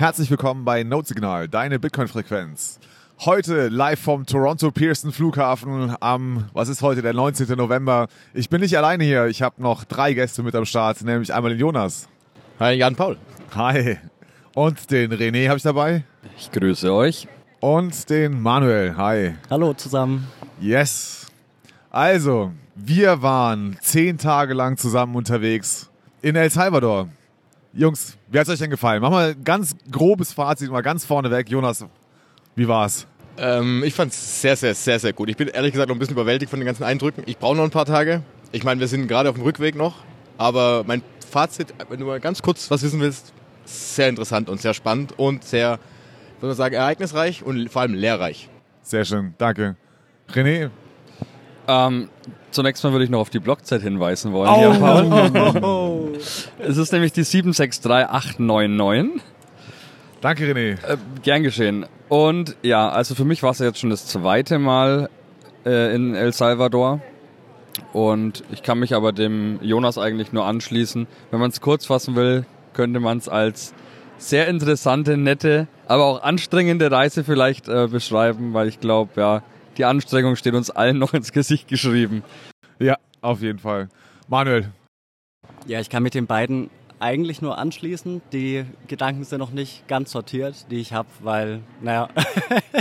Herzlich willkommen bei Notesignal, deine Bitcoin-Frequenz. Heute live vom Toronto Pearson Flughafen am, was ist heute, der 19. November. Ich bin nicht alleine hier, ich habe noch drei Gäste mit am Start, nämlich einmal den Jonas. Hi, Jan Paul. Hi. Und den René habe ich dabei. Ich grüße euch. Und den Manuel. Hi. Hallo zusammen. Yes. Also, wir waren zehn Tage lang zusammen unterwegs in El Salvador. Jungs, wie hat es euch denn gefallen? Mach mal ein ganz grobes Fazit, mal ganz vorne weg. Jonas, wie war's? Ähm, ich fand es sehr, sehr, sehr, sehr gut. Ich bin ehrlich gesagt noch ein bisschen überwältigt von den ganzen Eindrücken. Ich brauche noch ein paar Tage. Ich meine, wir sind gerade auf dem Rückweg noch. Aber mein Fazit, wenn du mal ganz kurz was wissen willst, sehr interessant und sehr spannend und sehr, würde man sagen, ereignisreich und vor allem lehrreich. Sehr schön, danke. René? Ähm, zunächst mal würde ich noch auf die Blockzeit hinweisen wollen. Oh. Hier, Paul. es ist nämlich die 763899. Danke, René. Äh, gern geschehen. Und ja, also für mich war es ja jetzt schon das zweite Mal äh, in El Salvador. Und ich kann mich aber dem Jonas eigentlich nur anschließen. Wenn man es kurz fassen will, könnte man es als sehr interessante, nette, aber auch anstrengende Reise vielleicht äh, beschreiben, weil ich glaube, ja, die Anstrengung steht uns allen noch ins Gesicht geschrieben. Ja, auf jeden Fall. Manuel. Ja, ich kann mit den beiden eigentlich nur anschließen. Die Gedanken sind noch nicht ganz sortiert, die ich habe, weil, naja,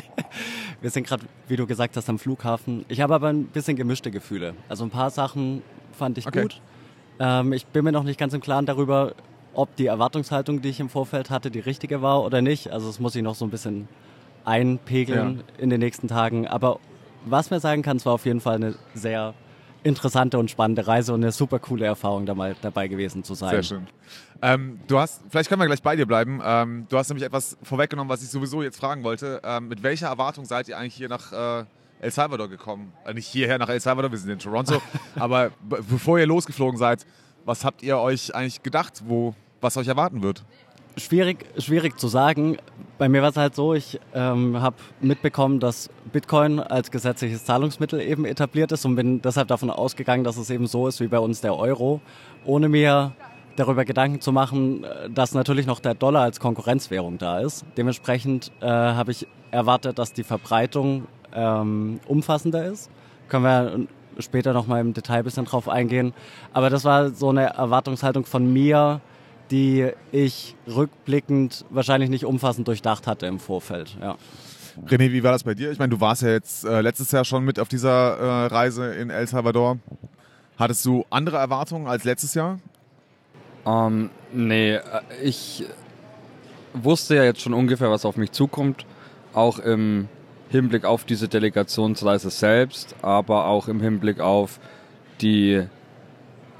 wir sind gerade, wie du gesagt hast, am Flughafen. Ich habe aber ein bisschen gemischte Gefühle. Also ein paar Sachen fand ich okay. gut. Ähm, ich bin mir noch nicht ganz im Klaren darüber, ob die Erwartungshaltung, die ich im Vorfeld hatte, die richtige war oder nicht. Also das muss ich noch so ein bisschen einpegeln ja. in den nächsten Tagen. Aber was mir sagen kann, es war auf jeden Fall eine sehr interessante und spannende Reise und eine super coole Erfahrung, da mal dabei gewesen zu sein. Sehr schön. Ähm, du hast, vielleicht können wir gleich bei dir bleiben. Ähm, du hast nämlich etwas vorweggenommen, was ich sowieso jetzt fragen wollte. Ähm, mit welcher Erwartung seid ihr eigentlich hier nach äh, El Salvador gekommen? Äh, nicht hierher nach El Salvador, wir sind in Toronto. aber bevor ihr losgeflogen seid, was habt ihr euch eigentlich gedacht, wo, was euch erwarten wird? Schwierig, schwierig zu sagen. Bei mir war es halt so, ich ähm, habe mitbekommen, dass Bitcoin als gesetzliches Zahlungsmittel eben etabliert ist und bin deshalb davon ausgegangen, dass es eben so ist wie bei uns der Euro, ohne mir darüber Gedanken zu machen, dass natürlich noch der Dollar als Konkurrenzwährung da ist. Dementsprechend äh, habe ich erwartet, dass die Verbreitung ähm, umfassender ist. Können wir später nochmal im Detail ein bisschen drauf eingehen. Aber das war so eine Erwartungshaltung von mir, die ich rückblickend wahrscheinlich nicht umfassend durchdacht hatte im Vorfeld. Ja. René, wie war das bei dir? Ich meine, du warst ja jetzt äh, letztes Jahr schon mit auf dieser äh, Reise in El Salvador. Hattest du andere Erwartungen als letztes Jahr? Ähm, nee, äh, ich wusste ja jetzt schon ungefähr, was auf mich zukommt. Auch im Hinblick auf diese Delegationsreise selbst, aber auch im Hinblick auf die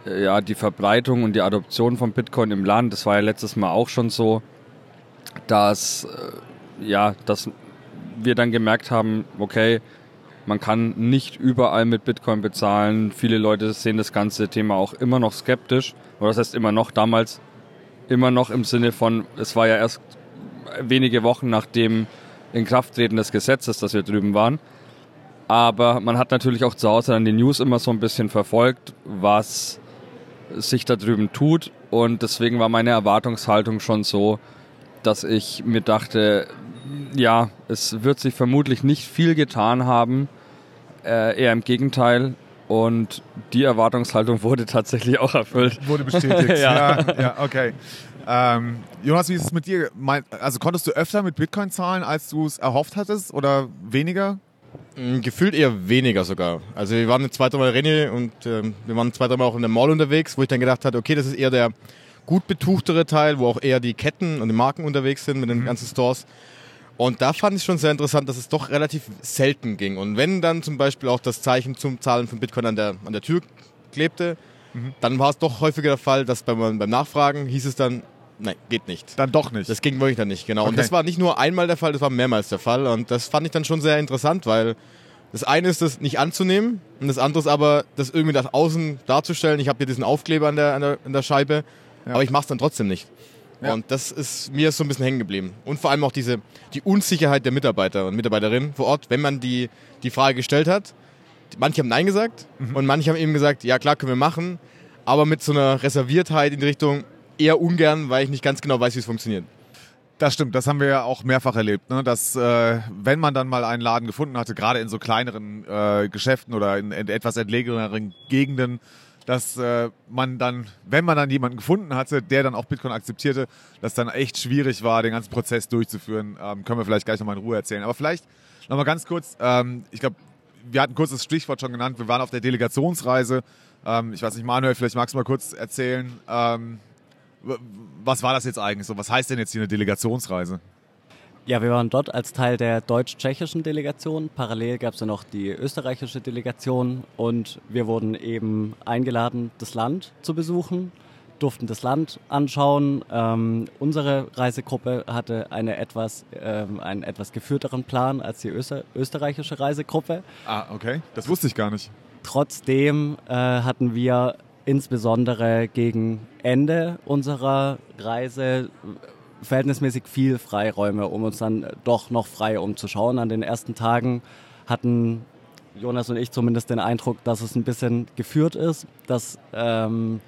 ja, die Verbreitung und die Adoption von Bitcoin im Land, das war ja letztes Mal auch schon so, dass, äh, ja, dass wir dann gemerkt haben, okay, man kann nicht überall mit Bitcoin bezahlen. Viele Leute sehen das ganze Thema auch immer noch skeptisch. Oder das heißt immer noch damals, immer noch im Sinne von, es war ja erst wenige Wochen nach dem Inkrafttreten des Gesetzes, dass wir drüben waren. Aber man hat natürlich auch zu Hause dann die News immer so ein bisschen verfolgt, was sich da drüben tut. Und deswegen war meine Erwartungshaltung schon so, dass ich mir dachte, ja, es wird sich vermutlich nicht viel getan haben, äh, eher im Gegenteil. Und die Erwartungshaltung wurde tatsächlich auch erfüllt. Wurde bestätigt. ja. ja. ja, okay. Ähm, Jonas, wie ist es mit dir? Also konntest du öfter mit Bitcoin zahlen, als du es erhofft hattest oder weniger? Mm, gefühlt eher weniger sogar. Also wir waren zwei, dreimal René und ähm, wir waren zwei, dreimal auch in der Mall unterwegs, wo ich dann gedacht hatte, okay, das ist eher der gut betuchtere Teil, wo auch eher die Ketten und die Marken unterwegs sind mit den mhm. ganzen Stores. Und da fand ich schon sehr interessant, dass es doch relativ selten ging. Und wenn dann zum Beispiel auch das Zeichen zum Zahlen von Bitcoin an der, an der Tür klebte, mhm. dann war es doch häufiger der Fall, dass beim, beim Nachfragen hieß es dann, Nein, geht nicht. Dann doch nicht. Das ging wirklich dann nicht, genau. Okay. Und das war nicht nur einmal der Fall, das war mehrmals der Fall. Und das fand ich dann schon sehr interessant, weil das eine ist, das nicht anzunehmen und das andere ist aber, das irgendwie nach außen darzustellen. Ich habe hier diesen Aufkleber an der, an der, an der Scheibe, ja. aber ich mache es dann trotzdem nicht. Ja. Und das ist mir so ein bisschen hängen geblieben. Und vor allem auch diese, die Unsicherheit der Mitarbeiter und Mitarbeiterinnen vor Ort, wenn man die, die Frage gestellt hat. Manche haben Nein gesagt mhm. und manche haben eben gesagt, ja klar, können wir machen, aber mit so einer Reserviertheit in die Richtung, eher ungern, weil ich nicht ganz genau weiß, wie es funktioniert. Das stimmt, das haben wir ja auch mehrfach erlebt, ne? dass äh, wenn man dann mal einen Laden gefunden hatte, gerade in so kleineren äh, Geschäften oder in, in etwas entlegeneren Gegenden, dass äh, man dann, wenn man dann jemanden gefunden hatte, der dann auch Bitcoin akzeptierte, dass dann echt schwierig war, den ganzen Prozess durchzuführen. Ähm, können wir vielleicht gleich nochmal in Ruhe erzählen. Aber vielleicht nochmal ganz kurz, ähm, ich glaube, wir hatten kurz das Stichwort schon genannt, wir waren auf der Delegationsreise. Ähm, ich weiß nicht, Manuel, vielleicht magst du mal kurz erzählen, ähm, was war das jetzt eigentlich so? Was heißt denn jetzt hier eine Delegationsreise? Ja, wir waren dort als Teil der deutsch-tschechischen Delegation. Parallel gab es ja noch die österreichische Delegation und wir wurden eben eingeladen, das Land zu besuchen, durften das Land anschauen. Ähm, unsere Reisegruppe hatte eine etwas, ähm, einen etwas geführteren Plan als die Öster österreichische Reisegruppe. Ah, okay. Das wusste ich gar nicht. Trotzdem äh, hatten wir insbesondere gegen Ende unserer Reise verhältnismäßig viel Freiräume, um uns dann doch noch frei umzuschauen. An den ersten Tagen hatten Jonas und ich zumindest den Eindruck, dass es ein bisschen geführt ist, dass ähm,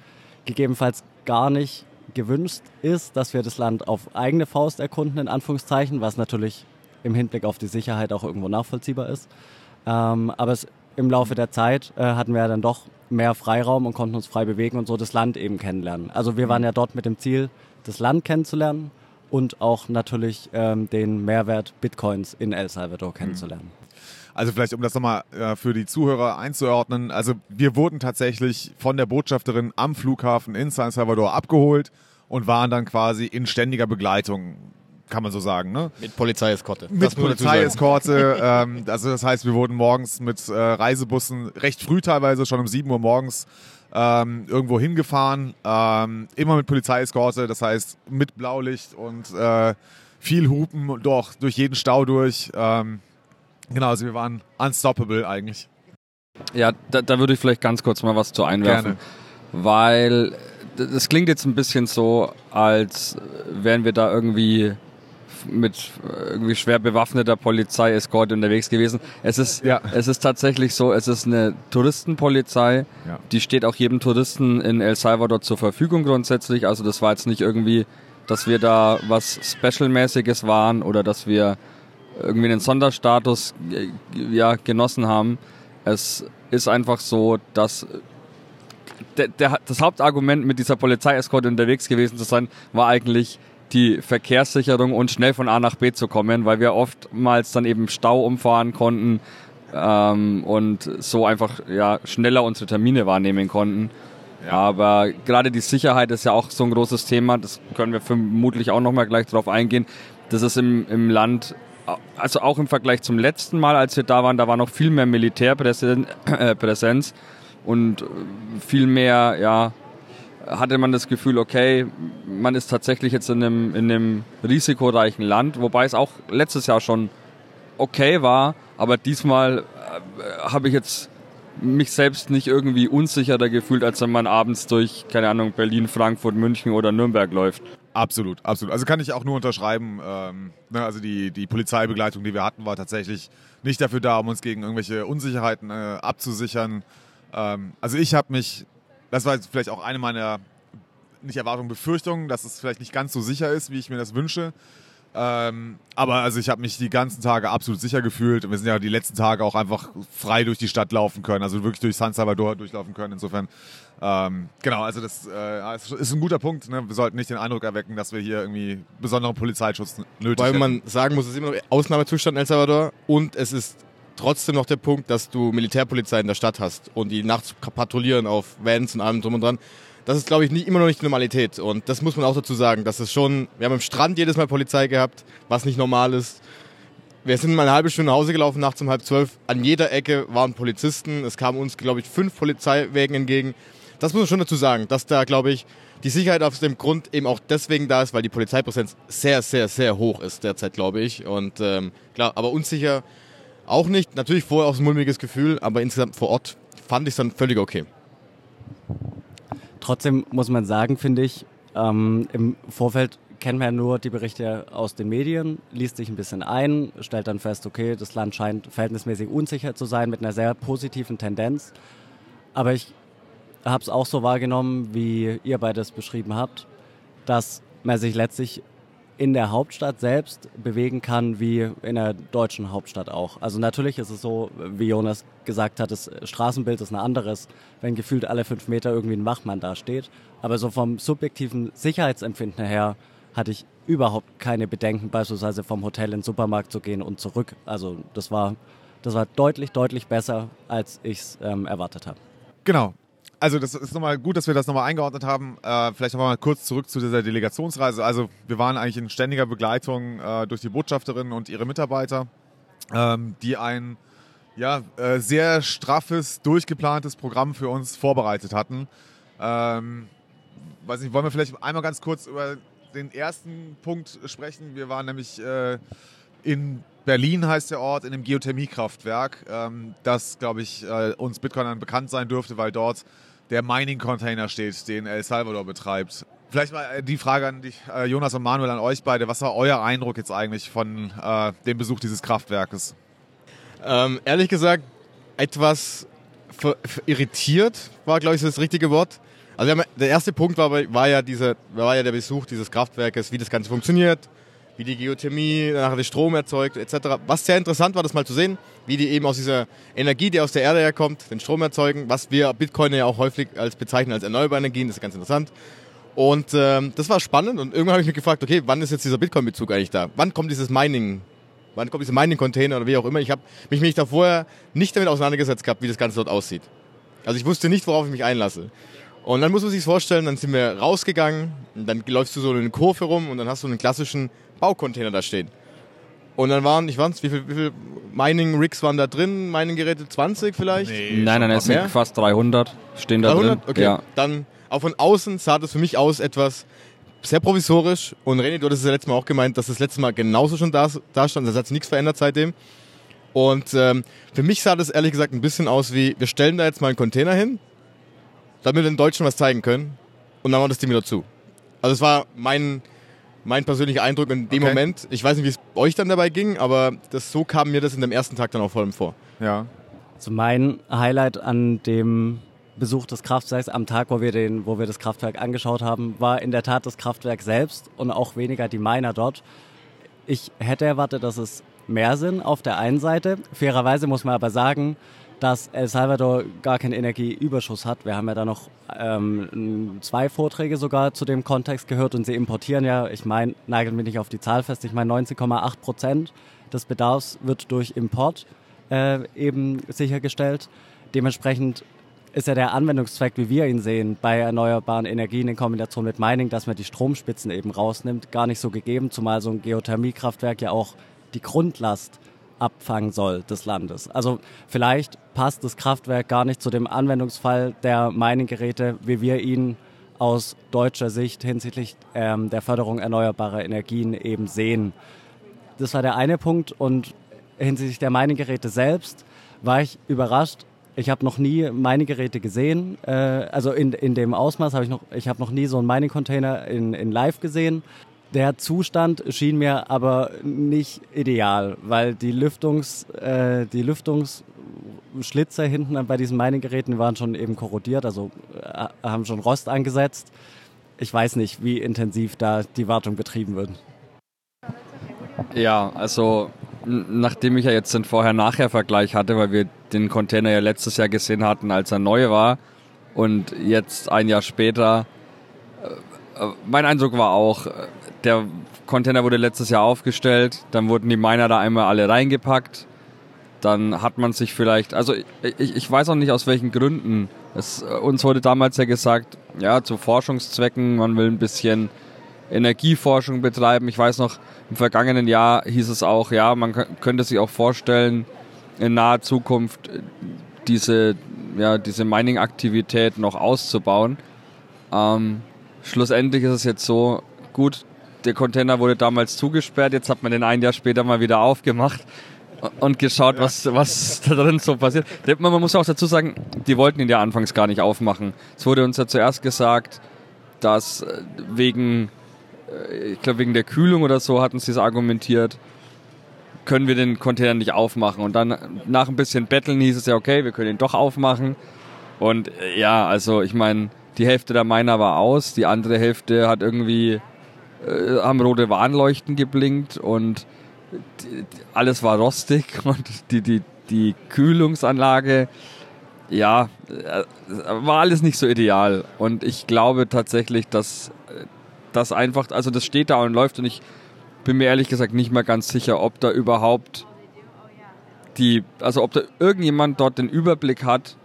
gegebenenfalls gar nicht gewünscht ist, dass wir das Land auf eigene Faust erkunden, in Anführungszeichen, was natürlich im Hinblick auf die Sicherheit auch irgendwo nachvollziehbar ist. Ähm, aber es, im Laufe der Zeit äh, hatten wir ja dann doch mehr Freiraum und konnten uns frei bewegen und so das Land eben kennenlernen. Also wir waren ja dort mit dem Ziel, das Land kennenzulernen und auch natürlich ähm, den Mehrwert Bitcoins in El Salvador kennenzulernen. Also vielleicht, um das nochmal äh, für die Zuhörer einzuordnen. Also wir wurden tatsächlich von der Botschafterin am Flughafen in San Salvador abgeholt und waren dann quasi in ständiger Begleitung kann man so sagen, ne? Mit Polizeieskorte. Mit Polizeieskorte. ähm, also das heißt, wir wurden morgens mit äh, Reisebussen recht früh teilweise, schon um 7 Uhr morgens, ähm, irgendwo hingefahren. Ähm, immer mit Polizeieskorte, das heißt mit Blaulicht und äh, viel Hupen doch durch jeden Stau durch. Ähm, genau, also wir waren unstoppable eigentlich. Ja, da, da würde ich vielleicht ganz kurz mal was zu einwerfen. Gerne. Weil das klingt jetzt ein bisschen so, als wären wir da irgendwie mit irgendwie schwer bewaffneter Polizei Escort unterwegs gewesen. Es ist, ja. es ist tatsächlich so, es ist eine Touristenpolizei, ja. die steht auch jedem Touristen in El Salvador zur Verfügung grundsätzlich. Also das war jetzt nicht irgendwie, dass wir da was Special-mäßiges waren oder dass wir irgendwie einen Sonderstatus äh, ja, genossen haben. Es ist einfach so, dass der, der, das Hauptargument mit dieser Polizeieskorte unterwegs gewesen zu sein, war eigentlich, die Verkehrssicherung und schnell von A nach B zu kommen, weil wir oftmals dann eben Stau umfahren konnten ähm, und so einfach ja, schneller unsere Termine wahrnehmen konnten. Ja. Aber gerade die Sicherheit ist ja auch so ein großes Thema, das können wir vermutlich auch nochmal gleich drauf eingehen. Das ist im, im Land, also auch im Vergleich zum letzten Mal, als wir da waren, da war noch viel mehr Militärpräsenz äh, und viel mehr ja, hatte man das Gefühl, okay, man ist tatsächlich jetzt in einem, in einem risikoreichen Land, wobei es auch letztes Jahr schon okay war, aber diesmal äh, habe ich jetzt mich selbst nicht irgendwie unsicherer gefühlt, als wenn man abends durch, keine Ahnung, Berlin, Frankfurt, München oder Nürnberg läuft. Absolut, absolut. Also kann ich auch nur unterschreiben. Ähm, ne, also die, die Polizeibegleitung, die wir hatten, war tatsächlich nicht dafür da, um uns gegen irgendwelche Unsicherheiten äh, abzusichern. Ähm, also ich habe mich das war vielleicht auch eine meiner, nicht Erwartungen, Befürchtungen, dass es vielleicht nicht ganz so sicher ist, wie ich mir das wünsche. Ähm, aber also ich habe mich die ganzen Tage absolut sicher gefühlt. Wir sind ja die letzten Tage auch einfach frei durch die Stadt laufen können, also wirklich durch San Salvador durchlaufen können. Insofern, ähm, genau, also das äh, ist ein guter Punkt. Ne? Wir sollten nicht den Eindruck erwecken, dass wir hier irgendwie besonderen Polizeischutz nötig haben. Weil man sagen muss, es ist immer noch Ausnahmezustand in El Salvador und es ist trotzdem noch der Punkt, dass du Militärpolizei in der Stadt hast und die nachts patrouillieren auf Vans und allem drum und dran. Das ist, glaube ich, nicht, immer noch nicht die Normalität. Und das muss man auch dazu sagen. Das ist schon, wir haben am Strand jedes Mal Polizei gehabt, was nicht normal ist. Wir sind mal eine halbe Stunde nach Hause gelaufen, nachts um halb zwölf. An jeder Ecke waren Polizisten. Es kamen uns, glaube ich, fünf Polizeiwägen entgegen. Das muss man schon dazu sagen, dass da, glaube ich, die Sicherheit aus dem Grund eben auch deswegen da ist, weil die Polizeipräsenz sehr, sehr, sehr hoch ist derzeit, glaube ich. Und ähm, klar, aber unsicher auch nicht. Natürlich vorher auch ein mulmiges Gefühl, aber insgesamt vor Ort fand ich es dann völlig okay. Trotzdem muss man sagen, finde ich, ähm, im Vorfeld kennen wir ja nur die Berichte aus den Medien, liest sich ein bisschen ein, stellt dann fest, okay, das Land scheint verhältnismäßig unsicher zu sein mit einer sehr positiven Tendenz. Aber ich habe es auch so wahrgenommen, wie ihr beides beschrieben habt, dass man sich letztlich in der Hauptstadt selbst bewegen kann, wie in der deutschen Hauptstadt auch. Also natürlich ist es so, wie Jonas gesagt hat, das Straßenbild ist ein anderes, wenn gefühlt alle fünf Meter irgendwie ein Wachmann da steht. Aber so vom subjektiven Sicherheitsempfinden her hatte ich überhaupt keine Bedenken, beispielsweise vom Hotel in den Supermarkt zu gehen und zurück. Also das war, das war deutlich, deutlich besser, als ich es ähm, erwartet habe. Genau. Also das ist nochmal gut, dass wir das nochmal eingeordnet haben. Äh, vielleicht nochmal kurz zurück zu dieser Delegationsreise. Also wir waren eigentlich in ständiger Begleitung äh, durch die Botschafterin und ihre Mitarbeiter, ähm, die ein ja, äh, sehr straffes, durchgeplantes Programm für uns vorbereitet hatten. Ähm, weiß nicht, wollen wir vielleicht einmal ganz kurz über den ersten Punkt sprechen? Wir waren nämlich äh, in Berlin heißt der Ort, in einem Geothermiekraftwerk, ähm, das, glaube ich, äh, uns Bitcoinern bekannt sein dürfte, weil dort der Mining-Container steht, den El Salvador betreibt. Vielleicht mal äh, die Frage an dich, äh, Jonas und Manuel, an euch beide. Was war euer Eindruck jetzt eigentlich von äh, dem Besuch dieses Kraftwerkes? Ähm, ehrlich gesagt, etwas irritiert war, glaube ich, das richtige Wort. Also der erste Punkt war, war, ja dieser, war ja der Besuch dieses Kraftwerkes, wie das Ganze funktioniert, wie die Geothermie nachher den Strom erzeugt, etc. Was sehr interessant war, das mal zu sehen, wie die eben aus dieser Energie, die aus der Erde herkommt, den Strom erzeugen, was wir Bitcoin ja auch häufig als bezeichnen als erneuerbare Energien, das ist ganz interessant. Und ähm, das war spannend und irgendwann habe ich mich gefragt, okay, wann ist jetzt dieser Bitcoin-Bezug eigentlich da? Wann kommt dieses Mining? Wann kommt diese Mining-Container oder wie auch immer? Ich habe mich, mich da vorher nicht damit auseinandergesetzt gehabt, wie das Ganze dort aussieht. Also ich wusste nicht, worauf ich mich einlasse. Und dann muss man sich vorstellen, dann sind wir rausgegangen, dann läufst du so in eine Kurve rum und dann hast du einen klassischen Baucontainer da stehen. Und dann waren, ich weiß wie viele wie viel Mining-Rigs waren da drin? Mining-Geräte 20 vielleicht? Nee, nein, nein, es sind fast 300 stehen da 300? drin. Okay, ja. dann auch von außen sah das für mich aus etwas sehr provisorisch. Und René, du hattest ja letztes Mal auch gemeint, dass das letzte Mal genauso schon da, da stand. Das hat sich nichts verändert seitdem. Und ähm, für mich sah das ehrlich gesagt ein bisschen aus wie, wir stellen da jetzt mal einen Container hin, damit wir den Deutschen was zeigen können. Und dann machen wir das Ding wieder zu. Also es war mein mein persönlicher Eindruck in dem okay. Moment. Ich weiß nicht, wie es euch dann dabei ging, aber das, so kam mir das in dem ersten Tag dann auch vor allem vor. Ja. Also mein Highlight an dem Besuch des Kraftwerks am Tag, wo wir, den, wo wir das Kraftwerk angeschaut haben, war in der Tat das Kraftwerk selbst und auch weniger die Miner dort. Ich hätte erwartet, dass es mehr sind auf der einen Seite. Fairerweise muss man aber sagen, dass El Salvador gar keinen Energieüberschuss hat. Wir haben ja da noch ähm, zwei Vorträge sogar zu dem Kontext gehört und sie importieren ja, ich meine, nagel mich nicht auf die Zahl fest, ich meine 19,8 Prozent des Bedarfs wird durch Import äh, eben sichergestellt. Dementsprechend ist ja der Anwendungszweck, wie wir ihn sehen, bei erneuerbaren Energien in Kombination mit Mining, dass man die Stromspitzen eben rausnimmt, gar nicht so gegeben, zumal so ein Geothermiekraftwerk ja auch die Grundlast abfangen soll des Landes. Also vielleicht passt das Kraftwerk gar nicht zu dem Anwendungsfall der Mining-Geräte, wie wir ihn aus deutscher Sicht hinsichtlich ähm, der Förderung erneuerbarer Energien eben sehen. Das war der eine Punkt und hinsichtlich der Mining-Geräte selbst war ich überrascht. Ich habe noch nie Mining-Geräte gesehen, äh, also in, in dem Ausmaß habe ich noch, ich habe noch nie so einen Mining-Container in, in Live gesehen. Der Zustand schien mir aber nicht ideal, weil die Lüftungs, äh, die Lüftungsschlitze hinten bei diesen Mining-Geräten waren schon eben korrodiert, also äh, haben schon Rost angesetzt. Ich weiß nicht, wie intensiv da die Wartung betrieben wird. Ja, also nachdem ich ja jetzt den Vorher-Nachher-Vergleich hatte, weil wir den Container ja letztes Jahr gesehen hatten, als er neu war und jetzt ein Jahr später, äh, äh, mein Eindruck war auch, der Container wurde letztes Jahr aufgestellt, dann wurden die Miner da einmal alle reingepackt. Dann hat man sich vielleicht, also ich, ich weiß auch nicht aus welchen Gründen. Es, uns wurde damals ja gesagt, ja, zu Forschungszwecken, man will ein bisschen Energieforschung betreiben. Ich weiß noch, im vergangenen Jahr hieß es auch, ja, man könnte sich auch vorstellen, in naher Zukunft diese, ja, diese Mining-Aktivität noch auszubauen. Ähm, schlussendlich ist es jetzt so, gut, der Container wurde damals zugesperrt, jetzt hat man den ein Jahr später mal wieder aufgemacht und geschaut, was, was da drin so passiert. Man muss auch dazu sagen, die wollten ihn ja anfangs gar nicht aufmachen. Es wurde uns ja zuerst gesagt, dass äh, wegen, äh, ich glaube wegen der Kühlung oder so hatten sie es argumentiert, können wir den Container nicht aufmachen. Und dann nach ein bisschen Betteln hieß es ja, okay, wir können ihn doch aufmachen. Und äh, ja, also ich meine, die Hälfte der Miner war aus, die andere Hälfte hat irgendwie äh, haben rote Warnleuchten geblinkt und alles war rostig und die, die, die Kühlungsanlage, ja, äh, war alles nicht so ideal. Und ich glaube tatsächlich, dass das einfach, also das steht da und läuft und ich bin mir ehrlich gesagt nicht mehr ganz sicher, ob da überhaupt die, also ob da irgendjemand dort den Überblick hat,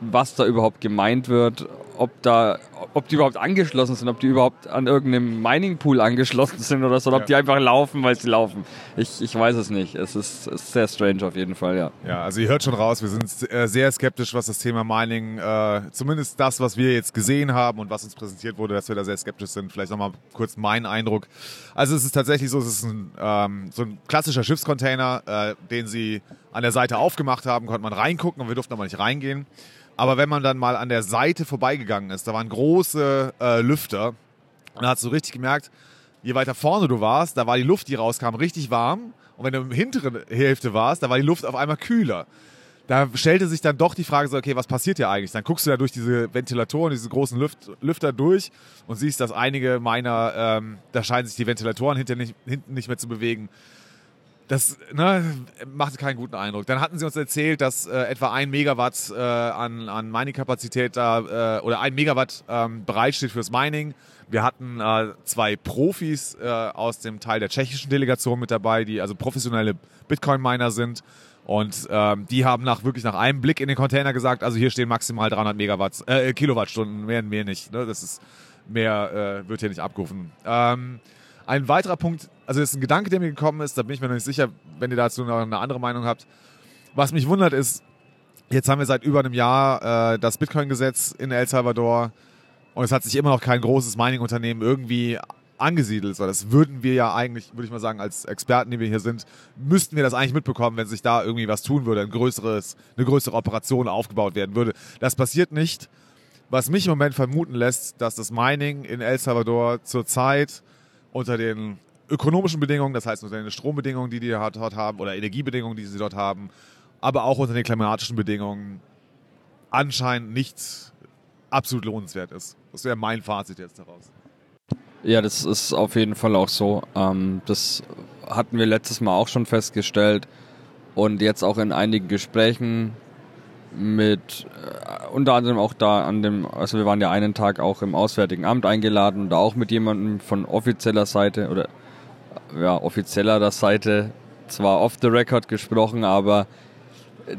was da überhaupt gemeint wird, ob da, ob die überhaupt angeschlossen sind, ob die überhaupt an irgendeinem Mining Pool angeschlossen sind oder so, oder ob die einfach laufen, weil sie laufen. Ich, ich weiß es nicht. Es ist, ist sehr strange auf jeden Fall, ja. Ja, also ihr hört schon raus, wir sind äh, sehr skeptisch, was das Thema Mining, äh, zumindest das, was wir jetzt gesehen haben und was uns präsentiert wurde, dass wir da sehr skeptisch sind. Vielleicht nochmal kurz mein Eindruck. Also es ist tatsächlich so, es ist ein, ähm, so ein klassischer Schiffscontainer, äh, den sie an der Seite aufgemacht haben, konnte man reingucken und wir durften aber nicht reingehen. Aber wenn man dann mal an der Seite vorbeigegangen ist, da waren große äh, Lüfter. Und da hast du richtig gemerkt, je weiter vorne du warst, da war die Luft, die rauskam, richtig warm. Und wenn du im hinteren Hälfte warst, da war die Luft auf einmal kühler. Da stellte sich dann doch die Frage so, okay, was passiert hier eigentlich? Dann guckst du da durch diese Ventilatoren, diese großen Lüft, Lüfter durch und siehst, dass einige meiner, ähm, da scheinen sich die Ventilatoren hinten nicht, hinten nicht mehr zu bewegen das ne, machte keinen guten Eindruck. Dann hatten sie uns erzählt, dass äh, etwa ein Megawatt äh, an, an Mining-Kapazität da äh, oder ein Megawatt ähm, bereitsteht fürs Mining. Wir hatten äh, zwei Profis äh, aus dem Teil der tschechischen Delegation mit dabei, die also professionelle Bitcoin-Miner sind. Und ähm, die haben nach wirklich nach einem Blick in den Container gesagt, also hier stehen maximal 300 Megawatt, äh, Kilowattstunden, mehr, mehr nicht. Ne? Das ist mehr wird hier nicht abgerufen. Ähm, ein weiterer Punkt, also das ist ein Gedanke, der mir gekommen ist, da bin ich mir noch nicht sicher, wenn ihr dazu noch eine andere Meinung habt. Was mich wundert ist, jetzt haben wir seit über einem Jahr äh, das Bitcoin-Gesetz in El Salvador und es hat sich immer noch kein großes Mining-Unternehmen irgendwie angesiedelt. So, das würden wir ja eigentlich, würde ich mal sagen, als Experten, die wir hier sind, müssten wir das eigentlich mitbekommen, wenn sich da irgendwie was tun würde, ein größeres, eine größere Operation aufgebaut werden würde. Das passiert nicht. Was mich im Moment vermuten lässt, dass das Mining in El Salvador zurzeit unter den ökonomischen Bedingungen, das heißt unter den Strombedingungen, die die dort haben, oder Energiebedingungen, die sie dort haben, aber auch unter den klimatischen Bedingungen anscheinend nicht absolut lohnenswert ist. Das wäre mein Fazit jetzt daraus. Ja, das ist auf jeden Fall auch so. Ähm, das hatten wir letztes Mal auch schon festgestellt und jetzt auch in einigen Gesprächen mit äh, unter anderem auch da an dem, also wir waren ja einen Tag auch im Auswärtigen Amt eingeladen, da auch mit jemandem von offizieller Seite oder ja, offizieller Seite zwar off the record gesprochen, aber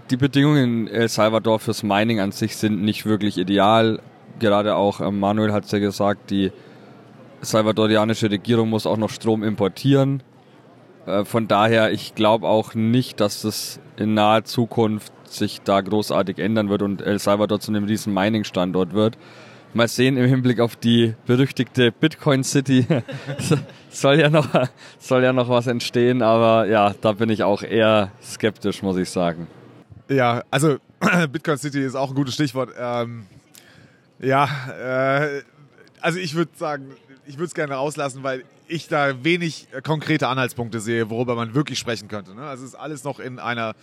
die Bedingungen in El Salvador fürs Mining an sich sind nicht wirklich ideal. Gerade auch äh, Manuel hat es ja gesagt, die salvadorianische Regierung muss auch noch Strom importieren. Äh, von daher, ich glaube auch nicht, dass das in naher Zukunft sich da großartig ändern wird und El Salvador zu einem riesen Mining-Standort wird. Mal sehen im Hinblick auf die berüchtigte Bitcoin City. soll ja noch, soll ja noch was entstehen, aber ja, da bin ich auch eher skeptisch, muss ich sagen. Ja, also Bitcoin City ist auch ein gutes Stichwort. Ähm, ja, äh, also ich würde sagen, ich würde es gerne rauslassen, weil ich da wenig konkrete Anhaltspunkte sehe, worüber man wirklich sprechen könnte. Ne? Also es ist alles noch in einer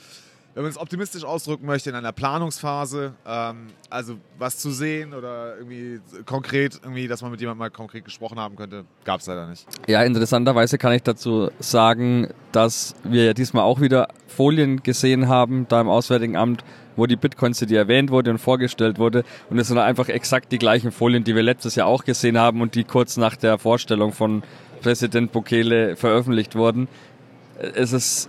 wenn man es optimistisch ausdrücken möchte, in einer Planungsphase, ähm, also was zu sehen oder irgendwie konkret, irgendwie, dass man mit jemandem mal konkret gesprochen haben könnte, gab es leider nicht. Ja, interessanterweise kann ich dazu sagen, dass wir ja diesmal auch wieder Folien gesehen haben, da im Auswärtigen Amt, wo die Bitcoin City erwähnt wurde und vorgestellt wurde. Und es sind einfach exakt die gleichen Folien, die wir letztes Jahr auch gesehen haben und die kurz nach der Vorstellung von Präsident Bukele veröffentlicht wurden. Es ist,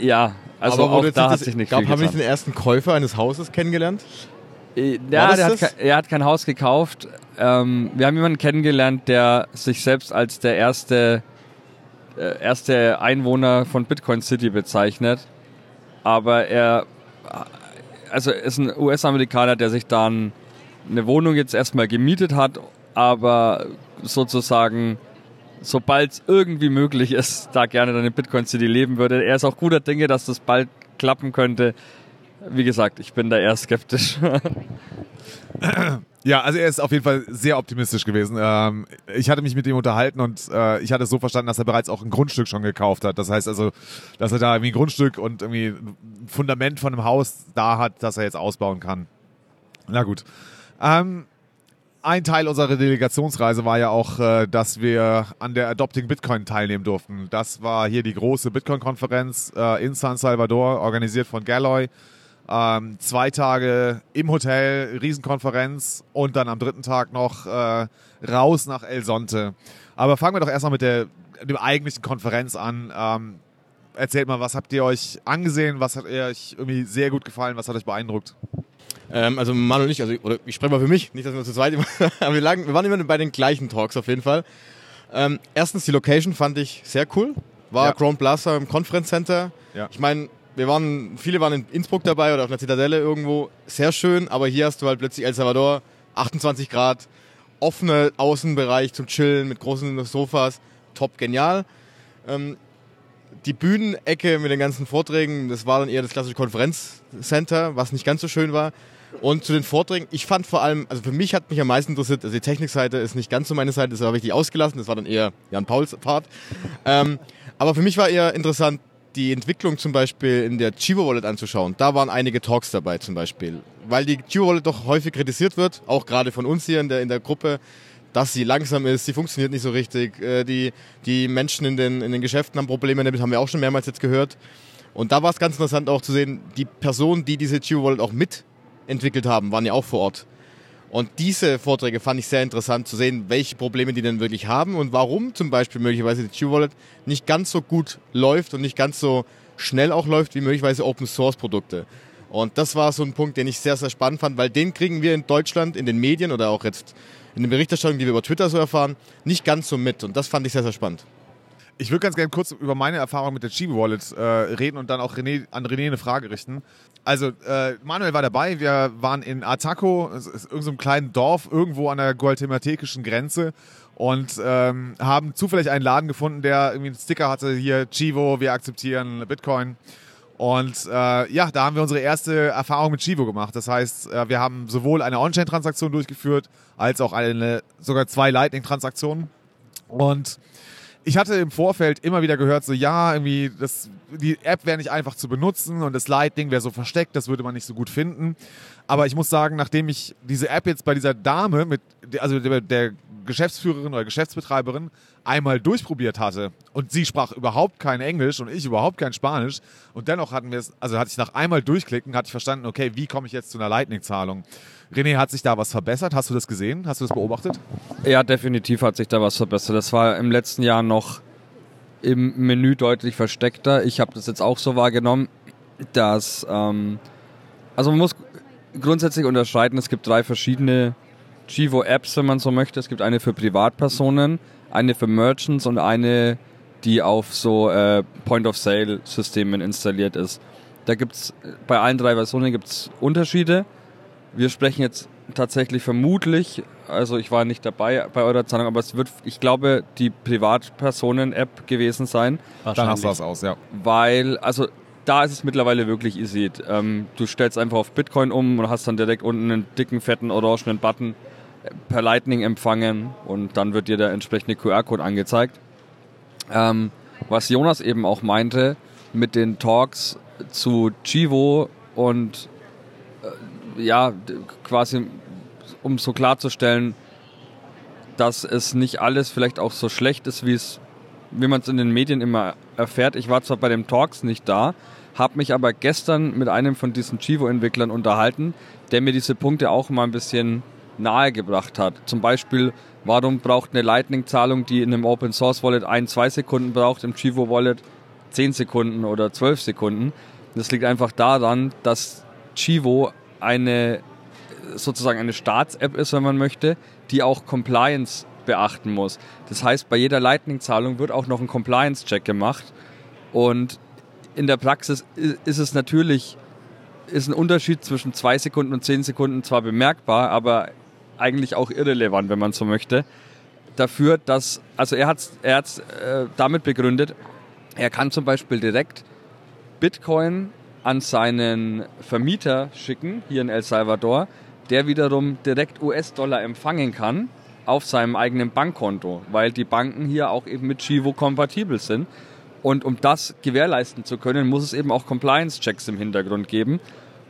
ja, also auch da hat sich nichts gab, Haben wir nicht den ersten Käufer eines Hauses kennengelernt? Äh, ja, der hat, er hat kein Haus gekauft. Ähm, wir haben jemanden kennengelernt, der sich selbst als der erste, äh, erste Einwohner von Bitcoin City bezeichnet. Aber er also ist ein US-Amerikaner, der sich dann eine Wohnung jetzt erstmal gemietet hat, aber sozusagen sobald es irgendwie möglich ist, da gerne dann in Bitcoin City leben würde. Er ist auch guter Dinge, dass das bald klappen könnte. Wie gesagt, ich bin da eher skeptisch. Ja, also er ist auf jeden Fall sehr optimistisch gewesen. Ähm, ich hatte mich mit ihm unterhalten und äh, ich hatte so verstanden, dass er bereits auch ein Grundstück schon gekauft hat. Das heißt also, dass er da irgendwie ein Grundstück und irgendwie ein Fundament von einem Haus da hat, das er jetzt ausbauen kann. Na gut. Ähm, ein Teil unserer Delegationsreise war ja auch, äh, dass wir an der Adopting Bitcoin teilnehmen durften. Das war hier die große Bitcoin-Konferenz äh, in San Salvador, organisiert von Galloy. Ähm, zwei Tage im Hotel, Riesenkonferenz und dann am dritten Tag noch äh, raus nach El Sonte. Aber fangen wir doch erstmal mit der, dem eigentlichen Konferenz an. Ähm, erzählt mal, was habt ihr euch angesehen? Was hat euch irgendwie sehr gut gefallen? Was hat euch beeindruckt? Ähm, also Manu und ich, also, oder ich spreche mal für mich, nicht, dass wir zu zweit immer, aber wir, lagen, wir waren immer bei den gleichen Talks auf jeden Fall. Ähm, erstens, die Location fand ich sehr cool. War Ja. Crown Plaza im Conference Center. Ja. Ich meine, wir waren, viele waren in Innsbruck dabei oder auf einer Zitadelle irgendwo. Sehr schön, aber hier hast du halt plötzlich El Salvador, 28 Grad, offene Außenbereich zum Chillen mit großen Sofas. Top, genial. Ähm, die Bühnenecke mit den ganzen Vorträgen, das war dann eher das klassische Konferenzcenter, was nicht ganz so schön war. Und zu den Vorträgen, ich fand vor allem, also für mich hat mich am meisten interessiert, also die Technikseite ist nicht ganz so meine Seite, das habe ich nicht ausgelassen, das war dann eher Jan Pauls Part. Ähm, aber für mich war eher interessant, die Entwicklung zum Beispiel in der Chivo Wallet anzuschauen. Da waren einige Talks dabei zum Beispiel. Weil die Chivo Wallet doch häufig kritisiert wird, auch gerade von uns hier in der, in der Gruppe, dass sie langsam ist, sie funktioniert nicht so richtig, äh, die, die Menschen in den, in den Geschäften haben Probleme damit, haben wir auch schon mehrmals jetzt gehört. Und da war es ganz interessant auch zu sehen, die Personen, die diese Chivo Wallet auch mitentwickelt haben, waren ja auch vor Ort. Und diese Vorträge fand ich sehr interessant zu sehen, welche Probleme die denn wirklich haben und warum zum Beispiel möglicherweise die Chivo Wallet nicht ganz so gut läuft und nicht ganz so schnell auch läuft wie möglicherweise Open Source Produkte. Und das war so ein Punkt, den ich sehr, sehr spannend fand, weil den kriegen wir in Deutschland in den Medien oder auch jetzt in den Berichterstattungen, die wir über Twitter so erfahren, nicht ganz so mit. Und das fand ich sehr, sehr spannend. Ich würde ganz gerne kurz über meine Erfahrung mit der Chibi Wallet äh, reden und dann auch René, an René eine Frage richten. Also, äh, Manuel war dabei. Wir waren in Ataco, irgendeinem so kleinen Dorf, irgendwo an der guatemaltekischen Grenze und ähm, haben zufällig einen Laden gefunden, der irgendwie einen Sticker hatte, hier Chivo, wir akzeptieren Bitcoin. Und äh, ja, da haben wir unsere erste Erfahrung mit Chivo gemacht. Das heißt, äh, wir haben sowohl eine On-Chain-Transaktion durchgeführt, als auch eine, sogar zwei Lightning-Transaktionen. Und ich hatte im Vorfeld immer wieder gehört, so ja, irgendwie, das, die App wäre nicht einfach zu benutzen und das Lightning wäre so versteckt, das würde man nicht so gut finden. Aber ich muss sagen, nachdem ich diese App jetzt bei dieser Dame, mit, also der, der Geschäftsführerin oder Geschäftsbetreiberin, einmal durchprobiert hatte und sie sprach überhaupt kein Englisch und ich überhaupt kein Spanisch und dennoch hatten wir es, also hatte ich nach einmal durchklicken, hatte ich verstanden, okay, wie komme ich jetzt zu einer Lightning-Zahlung? René, hat sich da was verbessert? Hast du das gesehen? Hast du das beobachtet? Ja, definitiv hat sich da was verbessert. Das war im letzten Jahr noch im Menü deutlich versteckter. Ich habe das jetzt auch so wahrgenommen, dass ähm, also man muss grundsätzlich unterscheiden. Es gibt drei verschiedene Chivo-Apps, wenn man so möchte. Es gibt eine für Privatpersonen, eine für Merchants und eine, die auf so äh, Point-of-Sale-Systemen installiert ist. Da gibt's bei allen drei Versionen gibt's Unterschiede. Wir sprechen jetzt tatsächlich vermutlich, also ich war nicht dabei bei eurer Zahlung, aber es wird, ich glaube, die Privatpersonen-App gewesen sein, Dann hast du das aus, ja. weil, also da ist es mittlerweile wirklich easy. Ähm, du stellst einfach auf Bitcoin um und hast dann direkt unten einen dicken, fetten, orangenen Button per Lightning empfangen und dann wird dir der entsprechende QR-Code angezeigt. Ähm, was Jonas eben auch meinte mit den Talks zu Chivo und ja, quasi um so klarzustellen, dass es nicht alles vielleicht auch so schlecht ist, wie es, wie man es in den Medien immer erfährt. Ich war zwar bei den Talks nicht da, habe mich aber gestern mit einem von diesen Chivo-Entwicklern unterhalten, der mir diese Punkte auch mal ein bisschen nahegebracht hat. Zum Beispiel, warum braucht eine Lightning-Zahlung, die in einem Open-Source-Wallet ein, zwei Sekunden braucht, im Chivo-Wallet 10 Sekunden oder 12 Sekunden. Das liegt einfach daran, dass Chivo eine sozusagen eine Staats-App ist, wenn man möchte, die auch Compliance beachten muss. Das heißt, bei jeder Lightning-Zahlung wird auch noch ein Compliance-Check gemacht. Und in der Praxis ist es natürlich, ist ein Unterschied zwischen zwei Sekunden und zehn Sekunden zwar bemerkbar, aber eigentlich auch irrelevant, wenn man so möchte. Dafür, dass, also er hat es er äh, damit begründet, er kann zum Beispiel direkt Bitcoin an seinen Vermieter schicken, hier in El Salvador, der wiederum direkt US-Dollar empfangen kann auf seinem eigenen Bankkonto, weil die Banken hier auch eben mit Chivo kompatibel sind. Und um das gewährleisten zu können, muss es eben auch Compliance-Checks im Hintergrund geben.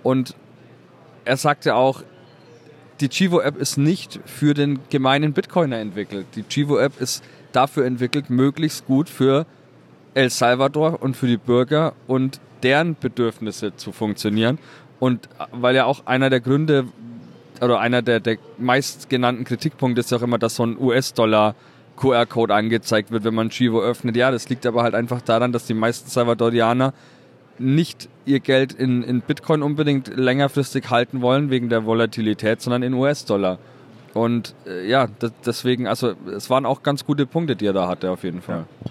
Und er sagte auch, die Chivo-App ist nicht für den gemeinen Bitcoiner entwickelt. Die Chivo-App ist dafür entwickelt, möglichst gut für El Salvador und für die Bürger und deren Bedürfnisse zu funktionieren. Und weil ja auch einer der Gründe oder einer der, der meistgenannten Kritikpunkte ist ja auch immer, dass so ein US-Dollar QR-Code angezeigt wird, wenn man Chivo öffnet. Ja, das liegt aber halt einfach daran, dass die meisten Salvadorianer nicht ihr Geld in, in Bitcoin unbedingt längerfristig halten wollen wegen der Volatilität, sondern in US-Dollar. Und äh, ja, deswegen, also es waren auch ganz gute Punkte, die er da hatte, auf jeden Fall. Ja,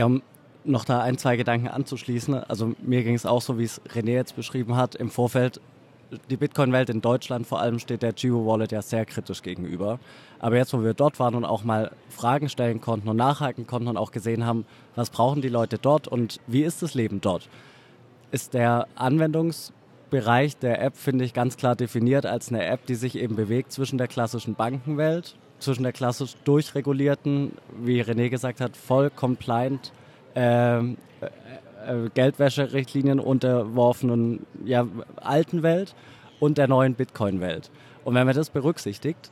um noch da ein, zwei Gedanken anzuschließen. Also mir ging es auch so, wie es René jetzt beschrieben hat. Im Vorfeld die Bitcoin-Welt in Deutschland vor allem steht der Giro Wallet ja sehr kritisch gegenüber. Aber jetzt, wo wir dort waren und auch mal Fragen stellen konnten und nachhaken konnten und auch gesehen haben, was brauchen die Leute dort und wie ist das Leben dort, ist der Anwendungsbereich der App, finde ich, ganz klar definiert als eine App, die sich eben bewegt zwischen der klassischen Bankenwelt, zwischen der klassisch durchregulierten, wie René gesagt hat, voll compliant ähm, äh, Geldwäscherichtlinien unterworfenen ja, alten Welt und der neuen Bitcoin-Welt. Und wenn man das berücksichtigt,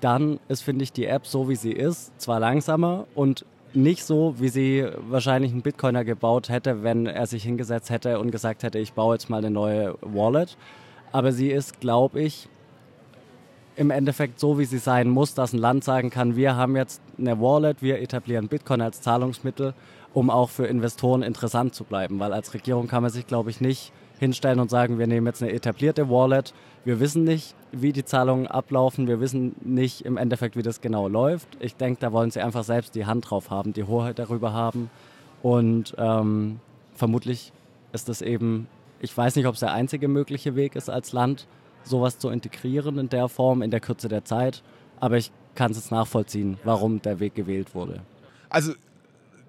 dann ist, finde ich, die App so, wie sie ist, zwar langsamer und nicht so, wie sie wahrscheinlich ein Bitcoiner gebaut hätte, wenn er sich hingesetzt hätte und gesagt hätte, ich baue jetzt mal eine neue Wallet. Aber sie ist, glaube ich, im Endeffekt so, wie sie sein muss, dass ein Land sagen kann, wir haben jetzt eine Wallet, wir etablieren Bitcoin als Zahlungsmittel um auch für Investoren interessant zu bleiben. Weil als Regierung kann man sich, glaube ich, nicht hinstellen und sagen, wir nehmen jetzt eine etablierte Wallet. Wir wissen nicht, wie die Zahlungen ablaufen. Wir wissen nicht im Endeffekt, wie das genau läuft. Ich denke, da wollen sie einfach selbst die Hand drauf haben, die Hoheit darüber haben. Und ähm, vermutlich ist das eben, ich weiß nicht, ob es der einzige mögliche Weg ist als Land, sowas zu integrieren in der Form, in der Kürze der Zeit. Aber ich kann es nachvollziehen, warum der Weg gewählt wurde. Also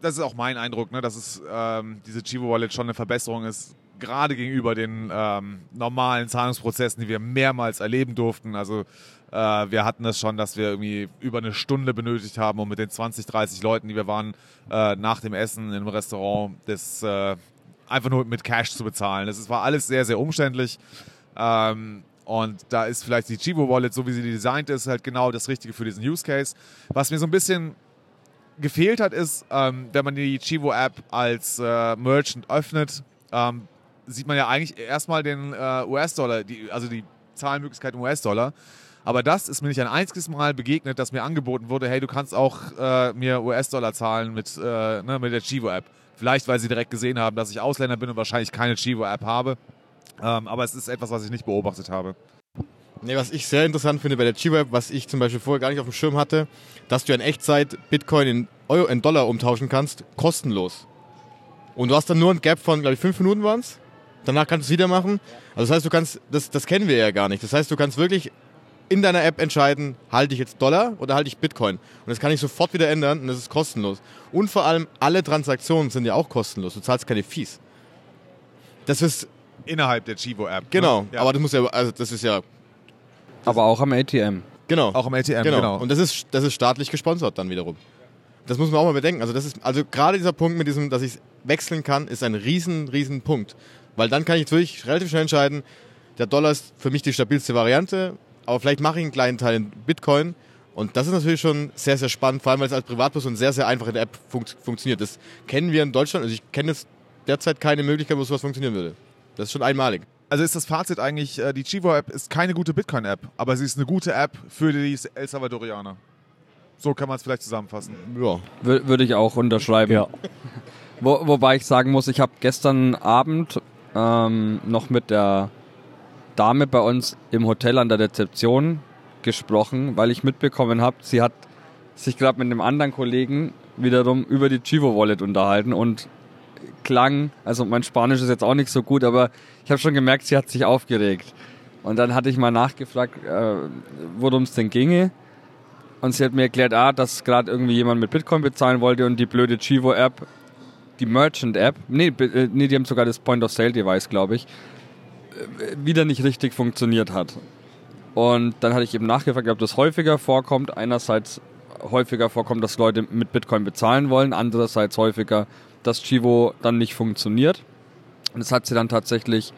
das ist auch mein Eindruck, ne, dass es ähm, diese Chivo Wallet schon eine Verbesserung ist, gerade gegenüber den ähm, normalen Zahlungsprozessen, die wir mehrmals erleben durften. Also äh, wir hatten das schon, dass wir irgendwie über eine Stunde benötigt haben, um mit den 20, 30 Leuten, die wir waren, äh, nach dem Essen im Restaurant, das äh, einfach nur mit Cash zu bezahlen. Das war alles sehr, sehr umständlich. Ähm, und da ist vielleicht die Chivo Wallet, so wie sie designt ist, halt genau das Richtige für diesen Use Case. Was mir so ein bisschen gefehlt hat, ist, ähm, wenn man die Chivo-App als äh, Merchant öffnet, ähm, sieht man ja eigentlich erstmal den äh, US-Dollar, also die Zahlmöglichkeit im US-Dollar. Aber das ist mir nicht ein einziges Mal begegnet, dass mir angeboten wurde, hey, du kannst auch äh, mir US-Dollar zahlen mit, äh, ne, mit der Chivo-App. Vielleicht, weil sie direkt gesehen haben, dass ich Ausländer bin und wahrscheinlich keine Chivo-App habe. Ähm, aber es ist etwas, was ich nicht beobachtet habe. Nee, was ich sehr interessant finde bei der G-Web, was ich zum Beispiel vorher gar nicht auf dem Schirm hatte, dass du in Echtzeit Bitcoin in, Euro, in Dollar umtauschen kannst, kostenlos. Und du hast dann nur ein Gap von, glaube ich, fünf Minuten waren es. Danach kannst du es wieder machen. Also das heißt, du kannst, das, das kennen wir ja gar nicht. Das heißt, du kannst wirklich in deiner App entscheiden, halte ich jetzt Dollar oder halte ich Bitcoin. Und das kann ich sofort wieder ändern und das ist kostenlos. Und vor allem, alle Transaktionen sind ja auch kostenlos. Du zahlst keine Fees. Das ist... Innerhalb der Chivo-App. Ne? Genau, ne? ja. aber das muss ja, also das ist ja aber auch am ATM. Genau. Auch am ATM, genau. genau. Und das ist, das ist staatlich gesponsert dann wiederum. Das muss man auch mal bedenken. Also, das ist, also gerade dieser Punkt mit diesem, dass ich wechseln kann, ist ein riesen, riesen Punkt. Weil dann kann ich natürlich relativ schnell entscheiden, der Dollar ist für mich die stabilste Variante, aber vielleicht mache ich einen kleinen Teil in Bitcoin. Und das ist natürlich schon sehr, sehr spannend, vor allem weil es als Privatperson sehr, sehr einfach in der App fun funktioniert. Das kennen wir in Deutschland. Also ich kenne jetzt derzeit keine Möglichkeit, wo sowas funktionieren würde. Das ist schon einmalig. Also ist das Fazit eigentlich, äh, die Chivo-App ist keine gute Bitcoin-App, aber sie ist eine gute App für die El Salvadorianer. So kann man es vielleicht zusammenfassen. Ja. Würde ich auch unterschreiben. Ja. Wo, wobei ich sagen muss, ich habe gestern Abend ähm, noch mit der Dame bei uns im Hotel an der Rezeption gesprochen, weil ich mitbekommen habe, sie hat sich gerade mit einem anderen Kollegen wiederum über die Chivo Wallet unterhalten und klang, also mein Spanisch ist jetzt auch nicht so gut, aber ich habe schon gemerkt, sie hat sich aufgeregt. Und dann hatte ich mal nachgefragt, äh, worum es denn ginge. Und sie hat mir erklärt, ah, dass gerade irgendwie jemand mit Bitcoin bezahlen wollte und die blöde Chivo-App, die Merchant-App, nee, äh, nee, die haben sogar das Point-of-Sale-Device, glaube ich, äh, wieder nicht richtig funktioniert hat. Und dann hatte ich eben nachgefragt, ob das häufiger vorkommt. Einerseits häufiger vorkommt, dass Leute mit Bitcoin bezahlen wollen, andererseits häufiger, dass Chivo dann nicht funktioniert. Und das hat sie dann tatsächlich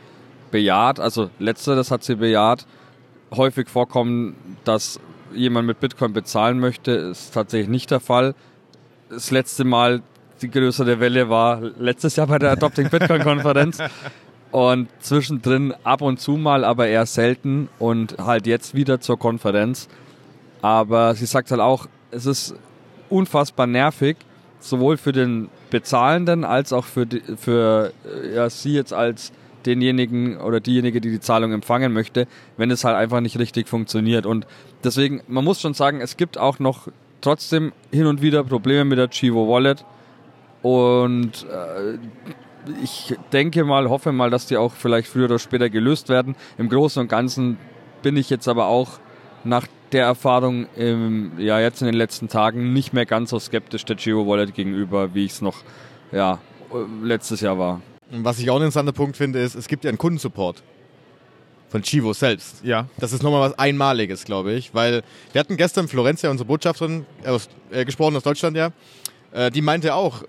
bejaht, also letzteres hat sie bejaht. häufig vorkommen, dass jemand mit Bitcoin bezahlen möchte, ist tatsächlich nicht der Fall. Das letzte Mal die größere Welle war letztes Jahr bei der Adopting Bitcoin Konferenz. Und zwischendrin ab und zu mal, aber eher selten und halt jetzt wieder zur Konferenz. Aber sie sagt halt auch, es ist unfassbar nervig, sowohl für den Bezahlenden als auch für, die, für äh, ja, sie jetzt als denjenigen oder diejenige, die die Zahlung empfangen möchte, wenn es halt einfach nicht richtig funktioniert. Und deswegen, man muss schon sagen, es gibt auch noch trotzdem hin und wieder Probleme mit der Chivo Wallet. Und äh, ich denke mal, hoffe mal, dass die auch vielleicht früher oder später gelöst werden. Im Großen und Ganzen bin ich jetzt aber auch nach der Erfahrung im, ja, jetzt in den letzten Tagen nicht mehr ganz so skeptisch der Geo Wallet gegenüber, wie ich es noch ja, letztes Jahr war. Was ich auch einen interessanten Punkt finde, ist, es gibt ja einen Kundensupport von Chivo selbst. Ja. Das ist nochmal was Einmaliges, glaube ich, weil wir hatten gestern Florencia, unsere Botschafterin, aus, äh, gesprochen aus Deutschland, ja, äh, die meinte auch,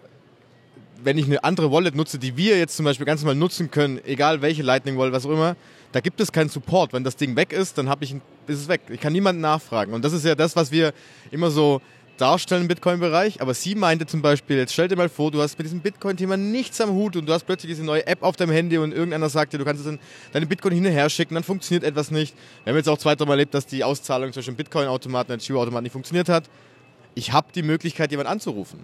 wenn ich eine andere Wallet nutze, die wir jetzt zum Beispiel ganz normal nutzen können, egal welche Lightning Wallet, was auch immer, da gibt es keinen Support. Wenn das Ding weg ist, dann ich, ist es weg. Ich kann niemanden nachfragen. Und das ist ja das, was wir immer so darstellen im Bitcoin-Bereich. Aber sie meinte zum Beispiel, jetzt stell dir mal vor, du hast mit diesem Bitcoin-Thema nichts am Hut und du hast plötzlich diese neue App auf deinem Handy und irgendeiner sagt dir, du kannst deine Bitcoin hin und her schicken, dann funktioniert etwas nicht. Wir haben jetzt auch zwei, drei Mal erlebt, dass die Auszahlung zwischen Bitcoin-Automaten und Giro-Automaten nicht funktioniert hat. Ich habe die Möglichkeit, jemanden anzurufen.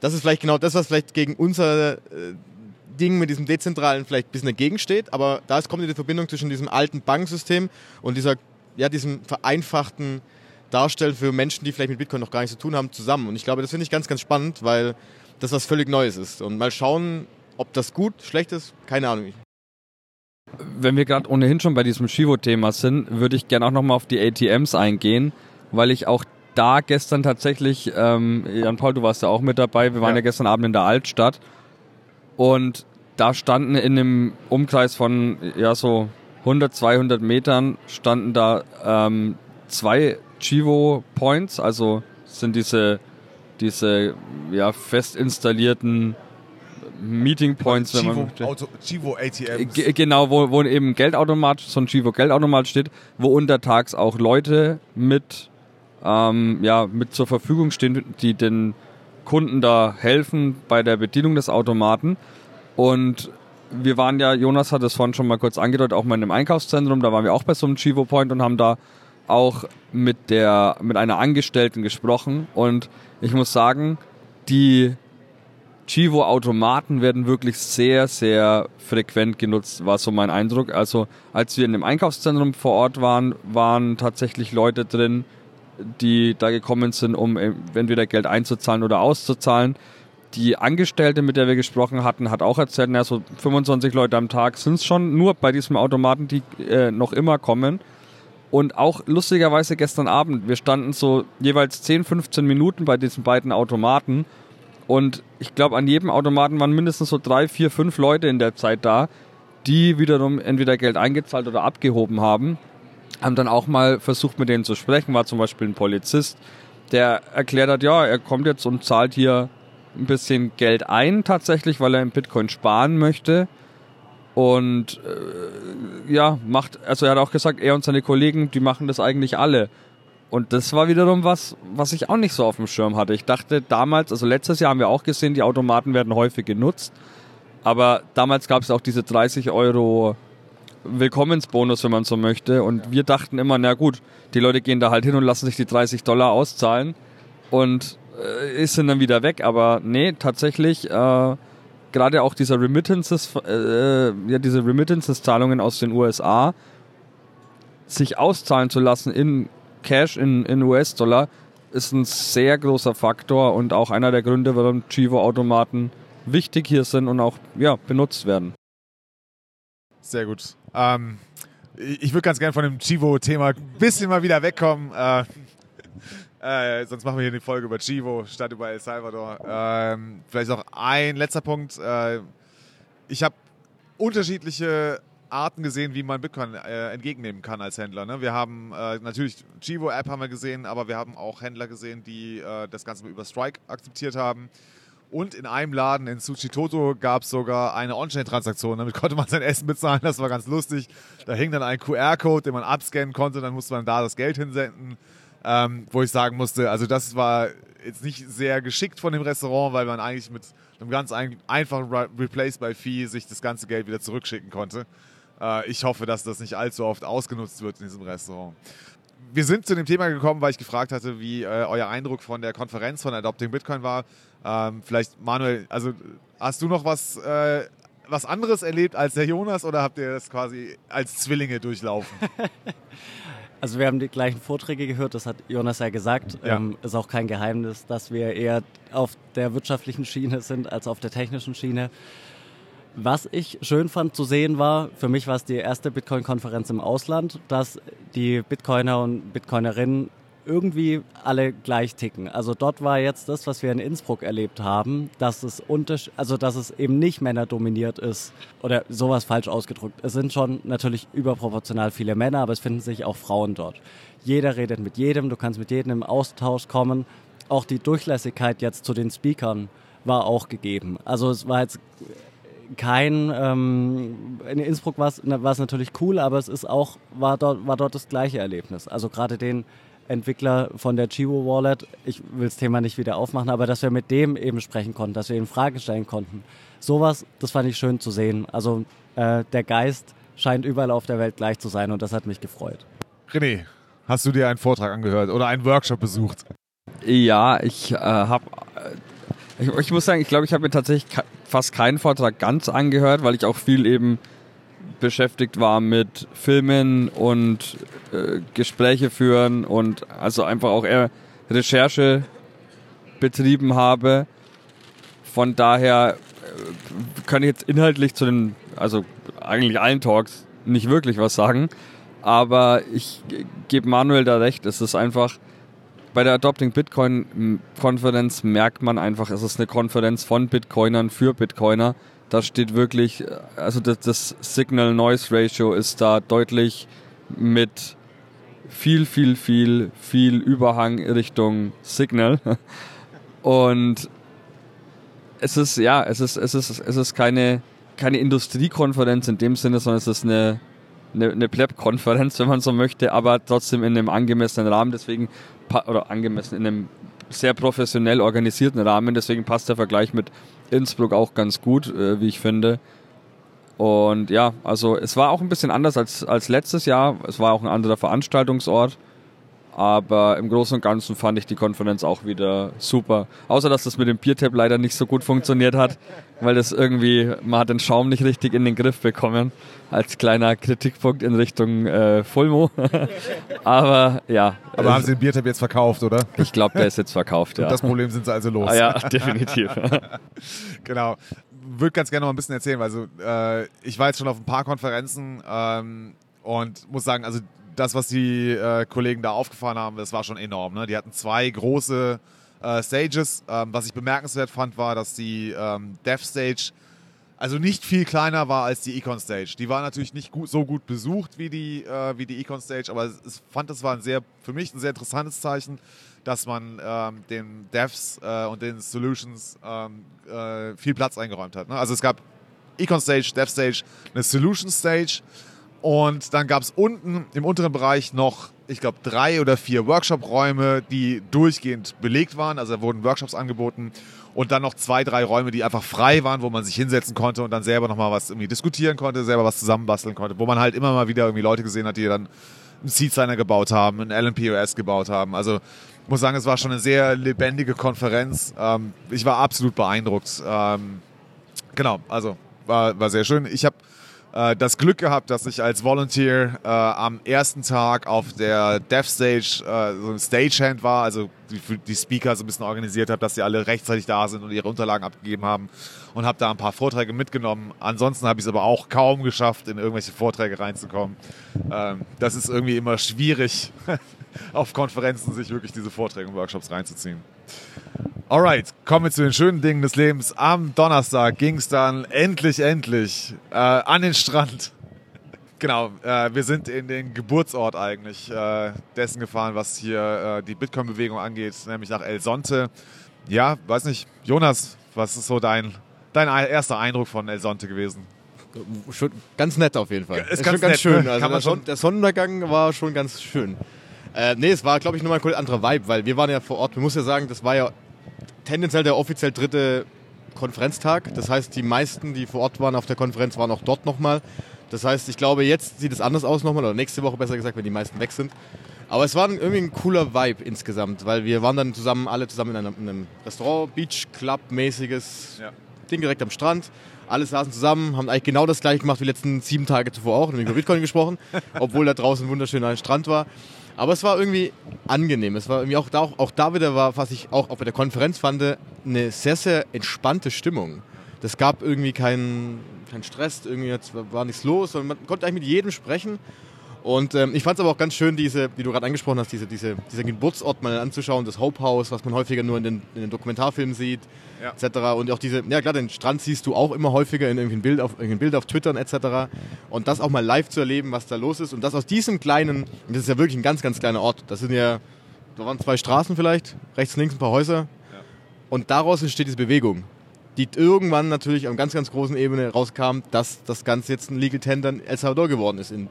Das ist vielleicht genau das, was vielleicht gegen unser äh, Ding mit diesem dezentralen vielleicht ein bisschen dagegen steht, aber da kommt die Verbindung zwischen diesem alten Banksystem und dieser, ja, diesem vereinfachten Darstellen für Menschen, die vielleicht mit Bitcoin noch gar nichts zu tun haben, zusammen. Und ich glaube, das finde ich ganz, ganz spannend, weil das was völlig Neues ist. Und mal schauen, ob das gut, schlecht ist, keine Ahnung. Wenn wir gerade ohnehin schon bei diesem Shivo-Thema sind, würde ich gerne auch nochmal auf die ATMs eingehen, weil ich auch da gestern tatsächlich, ähm, Jan Paul, du warst ja auch mit dabei, wir waren ja, ja gestern Abend in der Altstadt und da standen in einem Umkreis von ja so 100, 200 Metern standen da ähm, zwei Chivo Points, also sind diese diese ja fest installierten Meeting Points, Chivo, wenn man. Auto, Chivo ATMs. Genau, wo, wo eben Geldautomat, so ein Chivo Geldautomat steht, wo untertags auch Leute mit ähm, ja mit zur Verfügung stehen, die den Kunden da helfen bei der Bedienung des Automaten. Und wir waren ja, Jonas hat es vorhin schon mal kurz angedeutet, auch mal in einem Einkaufszentrum, da waren wir auch bei so einem Chivo Point und haben da auch mit der mit einer Angestellten gesprochen und ich muss sagen, die Chivo Automaten werden wirklich sehr sehr frequent genutzt, war so mein Eindruck. Also, als wir in dem Einkaufszentrum vor Ort waren, waren tatsächlich Leute drin, die da gekommen sind, um entweder Geld einzuzahlen oder auszuzahlen. Die Angestellte, mit der wir gesprochen hatten, hat auch erzählt, na, so 25 Leute am Tag sind es schon, nur bei diesem Automaten, die äh, noch immer kommen. Und auch lustigerweise gestern Abend, wir standen so jeweils 10, 15 Minuten bei diesen beiden Automaten. Und ich glaube, an jedem Automaten waren mindestens so drei, vier, fünf Leute in der Zeit da, die wiederum entweder Geld eingezahlt oder abgehoben haben haben dann auch mal versucht, mit denen zu sprechen, war zum Beispiel ein Polizist, der erklärt hat, ja, er kommt jetzt und zahlt hier ein bisschen Geld ein tatsächlich, weil er in Bitcoin sparen möchte. Und äh, ja, macht, also er hat auch gesagt, er und seine Kollegen, die machen das eigentlich alle. Und das war wiederum was, was ich auch nicht so auf dem Schirm hatte. Ich dachte damals, also letztes Jahr haben wir auch gesehen, die Automaten werden häufig genutzt. Aber damals gab es auch diese 30 Euro Willkommensbonus, wenn man so möchte. Und wir dachten immer, na gut, die Leute gehen da halt hin und lassen sich die 30 Dollar auszahlen und äh, sind dann wieder weg. Aber nee, tatsächlich, äh, gerade auch dieser Remittances, äh, ja, diese Remittances-Zahlungen aus den USA, sich auszahlen zu lassen in Cash, in, in US-Dollar, ist ein sehr großer Faktor und auch einer der Gründe, warum Chivo-Automaten wichtig hier sind und auch ja, benutzt werden. Sehr gut. Ähm, ich würde ganz gerne von dem Chivo-Thema ein bisschen mal wieder wegkommen. Äh, äh, sonst machen wir hier eine Folge über Chivo statt über El Salvador. Ähm, vielleicht noch ein letzter Punkt. Äh, ich habe unterschiedliche Arten gesehen, wie man Bitcoin äh, entgegennehmen kann als Händler. Ne? Wir haben äh, natürlich Chivo-App haben wir gesehen, aber wir haben auch Händler gesehen, die äh, das Ganze über Strike akzeptiert haben. Und in einem Laden in Tsuchitoto gab es sogar eine On-Chain-Transaktion. Damit konnte man sein Essen bezahlen. Das war ganz lustig. Da hing dann ein QR-Code, den man abscannen konnte. Dann musste man da das Geld hinsenden. Ähm, wo ich sagen musste, also das war jetzt nicht sehr geschickt von dem Restaurant, weil man eigentlich mit einem ganz ein, einfachen Re Replace by Fee sich das ganze Geld wieder zurückschicken konnte. Äh, ich hoffe, dass das nicht allzu oft ausgenutzt wird in diesem Restaurant. Wir sind zu dem Thema gekommen, weil ich gefragt hatte, wie äh, euer Eindruck von der Konferenz von Adopting Bitcoin war. Ähm, vielleicht, Manuel, also hast du noch was, äh, was anderes erlebt als der Jonas oder habt ihr das quasi als Zwillinge durchlaufen? Also wir haben die gleichen Vorträge gehört, das hat Jonas ja gesagt. Ja. Ähm, ist auch kein Geheimnis, dass wir eher auf der wirtschaftlichen Schiene sind als auf der technischen Schiene. Was ich schön fand zu sehen war, für mich war es die erste Bitcoin-Konferenz im Ausland, dass die Bitcoiner und Bitcoinerinnen irgendwie alle gleich ticken. Also dort war jetzt das, was wir in Innsbruck erlebt haben, dass es also dass es eben nicht männerdominiert ist oder sowas falsch ausgedrückt. Es sind schon natürlich überproportional viele Männer, aber es finden sich auch Frauen dort. Jeder redet mit jedem, du kannst mit jedem im Austausch kommen. Auch die Durchlässigkeit jetzt zu den Speakern war auch gegeben. Also es war jetzt kein ähm, in Innsbruck war es natürlich cool, aber es ist auch war dort war dort das gleiche Erlebnis. Also gerade den Entwickler von der Chivo Wallet, ich will das Thema nicht wieder aufmachen, aber dass wir mit dem eben sprechen konnten, dass wir ihm Fragen stellen konnten. Sowas, das fand ich schön zu sehen. Also äh, der Geist scheint überall auf der Welt gleich zu sein und das hat mich gefreut. René, hast du dir einen Vortrag angehört oder einen Workshop besucht? Ja, ich äh, habe. Ich, ich, muss sagen, ich glaube, ich habe mir tatsächlich fast keinen Vortrag ganz angehört, weil ich auch viel eben beschäftigt war mit Filmen und äh, Gespräche führen und also einfach auch eher Recherche betrieben habe. Von daher äh, kann ich jetzt inhaltlich zu den, also eigentlich allen Talks nicht wirklich was sagen, aber ich gebe Manuel da recht, es ist einfach, bei der Adopting Bitcoin Konferenz merkt man einfach, es ist eine Konferenz von Bitcoinern für Bitcoiner da steht wirklich, also das, das Signal-Noise-Ratio ist da deutlich mit viel, viel, viel, viel Überhang Richtung Signal. Und es ist, ja, es ist, es ist, es ist keine, keine Industriekonferenz in dem Sinne, sondern es ist eine, eine, eine Pleb-Konferenz, wenn man so möchte, aber trotzdem in einem angemessenen Rahmen, deswegen, oder angemessen, in einem sehr professionell organisierten Rahmen, deswegen passt der Vergleich mit Innsbruck auch ganz gut, äh, wie ich finde. Und ja, also es war auch ein bisschen anders als, als letztes Jahr. Es war auch ein anderer Veranstaltungsort. Aber im Großen und Ganzen fand ich die Konferenz auch wieder super. Außer, dass das mit dem Biertab leider nicht so gut funktioniert hat, weil das irgendwie, man hat den Schaum nicht richtig in den Griff bekommen. Als kleiner Kritikpunkt in Richtung äh, Fulmo. Aber ja. Aber haben Sie den Biertab jetzt verkauft, oder? Ich glaube, der ist jetzt verkauft, ja. Und das Problem sind Sie also los. Ah, ja, definitiv. genau. Würde ganz gerne noch ein bisschen erzählen, weil so, äh, ich war jetzt schon auf ein paar Konferenzen ähm, und muss sagen, also das, was die äh, Kollegen da aufgefahren haben, das war schon enorm. Ne? Die hatten zwei große äh, Stages. Ähm, was ich bemerkenswert fand, war, dass die ähm, Dev Stage also nicht viel kleiner war als die Econ Stage. Die war natürlich nicht gut, so gut besucht wie die, äh, wie die Econ Stage, aber ich fand, das war ein sehr, für mich ein sehr interessantes Zeichen, dass man ähm, den Devs äh, und den Solutions ähm, äh, viel Platz eingeräumt hat. Ne? Also es gab Econ Stage, Dev Stage, eine Solution Stage und dann gab es unten im unteren Bereich noch, ich glaube, drei oder vier Workshop-Räume, die durchgehend belegt waren. Also da wurden Workshops angeboten. Und dann noch zwei, drei Räume, die einfach frei waren, wo man sich hinsetzen konnte und dann selber nochmal was irgendwie diskutieren konnte, selber was zusammenbasteln konnte. Wo man halt immer mal wieder irgendwie Leute gesehen hat, die dann einen Seed-Signer gebaut haben, einen LNPOS gebaut haben. Also ich muss sagen, es war schon eine sehr lebendige Konferenz. Ähm, ich war absolut beeindruckt. Ähm, genau, also war, war sehr schön. Ich habe äh, das Glück gehabt, dass ich als Volunteer äh, am ersten Tag auf der Dev Stage äh, so ein Stagehand war, also die, die Speaker so ein bisschen organisiert habe, dass sie alle rechtzeitig da sind und ihre Unterlagen abgegeben haben und habe da ein paar Vorträge mitgenommen. Ansonsten habe ich es aber auch kaum geschafft, in irgendwelche Vorträge reinzukommen. Ähm, das ist irgendwie immer schwierig, auf Konferenzen sich wirklich diese Vorträge und Workshops reinzuziehen. Alright, kommen wir zu den schönen Dingen des Lebens. Am Donnerstag ging es dann endlich, endlich äh, an den Strand. Genau, äh, wir sind in den Geburtsort eigentlich äh, dessen gefahren, was hier äh, die Bitcoin-Bewegung angeht, nämlich nach El Sonte. Ja, weiß nicht, Jonas, Was ist so dein, dein erster Eindruck von El Sonte gewesen? Schon ganz nett auf jeden Fall. Ist Ist, ganz ganz nett, schön. ne? Also der, Son der Sonnenuntergang war schon ganz schön. Äh, nee, es war, glaube ich, nochmal ein anderer Vibe, weil wir waren ja vor Ort. Man muss ja sagen, das war ja tendenziell der offiziell dritte Konferenztag. Das heißt, die meisten, die vor Ort waren auf der Konferenz, waren auch dort nochmal. Das heißt, ich glaube, jetzt sieht es anders aus nochmal, oder nächste Woche besser gesagt, wenn die meisten weg sind. Aber es war irgendwie ein cooler Vibe insgesamt, weil wir waren dann zusammen, alle zusammen in einem, in einem Restaurant, Beach Club mäßiges Ja. Ding direkt am Strand. Alle saßen zusammen, haben eigentlich genau das gleiche gemacht wie die letzten sieben Tage zuvor auch, nämlich über Bitcoin gesprochen, obwohl da draußen ein wunderschöner Strand war. Aber es war irgendwie angenehm. Es war irgendwie auch da, auch, da wieder war, was ich auch, bei der Konferenz fand, eine sehr, sehr entspannte Stimmung. Das gab irgendwie keinen keinen Stress, irgendwie war nichts los, sondern man konnte eigentlich mit jedem sprechen. Und ähm, ich fand es aber auch ganz schön, diese, wie du gerade angesprochen hast, diese, diese, diesen Geburtsort mal anzuschauen, das Hope House, was man häufiger nur in den, in den Dokumentarfilmen sieht, Ja. etc. Und auch diese, ja klar, den Strand siehst du auch immer häufiger in irgendeinem Bild auf, irgendein Bild auf Twitter und etc. Und das auch mal live zu erleben, was da los ist. Und das aus diesem kleinen, und das ist ja wirklich ein ganz, ganz kleiner Ort. Das sind ja, da waren zwei Straßen vielleicht, rechts, links ein paar Häuser. Und daraus entsteht diese Bewegung, die irgendwann natürlich auf ganz, ganz großen Ebene rauskam, dass das Ganze jetzt ein Legal Tender in El Salvador geworden ist. In,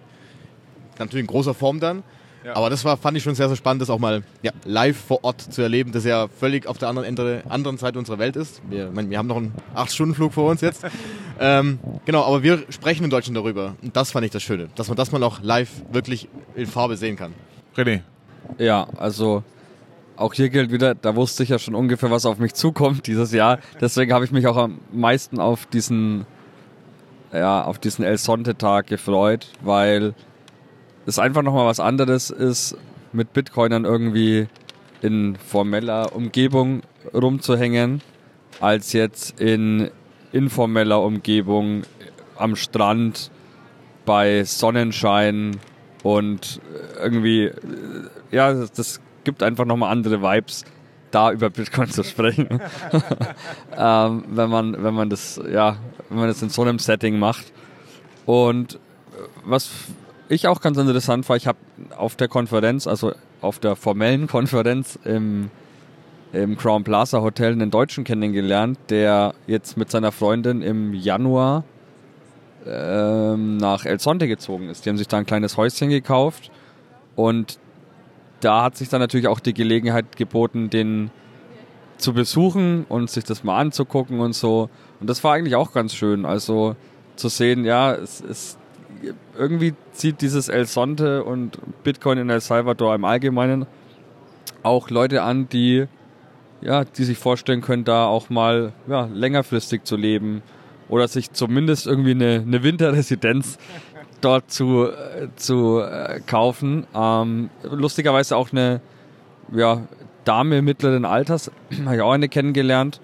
natürlich in großer Form dann. Ja. Aber das war, fand ich schon sehr, sehr spannend, das auch mal ja, live vor Ort zu erleben, das ja völlig auf der anderen, Ende, anderen Seite unserer Welt ist. Wir, wir haben noch einen 8-Stunden-Flug vor uns jetzt. ähm, genau, aber wir sprechen in Deutschland darüber. Und das fand ich das Schöne, dass man das mal auch live wirklich in Farbe sehen kann. René. Ja, also auch hier gilt wieder, da wusste ich ja schon ungefähr, was auf mich zukommt dieses Jahr. Deswegen habe ich mich auch am meisten auf diesen, ja, auf diesen El Sonte-Tag gefreut, weil es einfach nochmal was anderes ist, mit Bitcoinern irgendwie in formeller Umgebung rumzuhängen, als jetzt in informeller Umgebung am Strand bei Sonnenschein und irgendwie, äh, ja, das, gibt einfach nochmal andere Vibes, da über Bitcoin zu sprechen. ähm, wenn man, wenn man das, ja, wenn man das in so einem Setting macht. Und äh, was ich auch ganz interessant war, ich habe auf der Konferenz, also auf der formellen Konferenz im, im Crown Plaza Hotel einen Deutschen kennengelernt, der jetzt mit seiner Freundin im Januar ähm, nach El Sonte gezogen ist. Die haben sich da ein kleines Häuschen gekauft und da hat sich dann natürlich auch die Gelegenheit geboten, den zu besuchen und sich das mal anzugucken und so. Und das war eigentlich auch ganz schön. Also zu sehen, ja, es ist irgendwie zieht dieses El Sonte und Bitcoin in El Salvador im Allgemeinen auch Leute an, die ja, die sich vorstellen können, da auch mal ja, längerfristig zu leben oder sich zumindest irgendwie eine, eine Winterresidenz dort zu, zu äh, kaufen. Ähm, lustigerweise auch eine ja, Dame mittleren Alters, habe ich auch eine kennengelernt,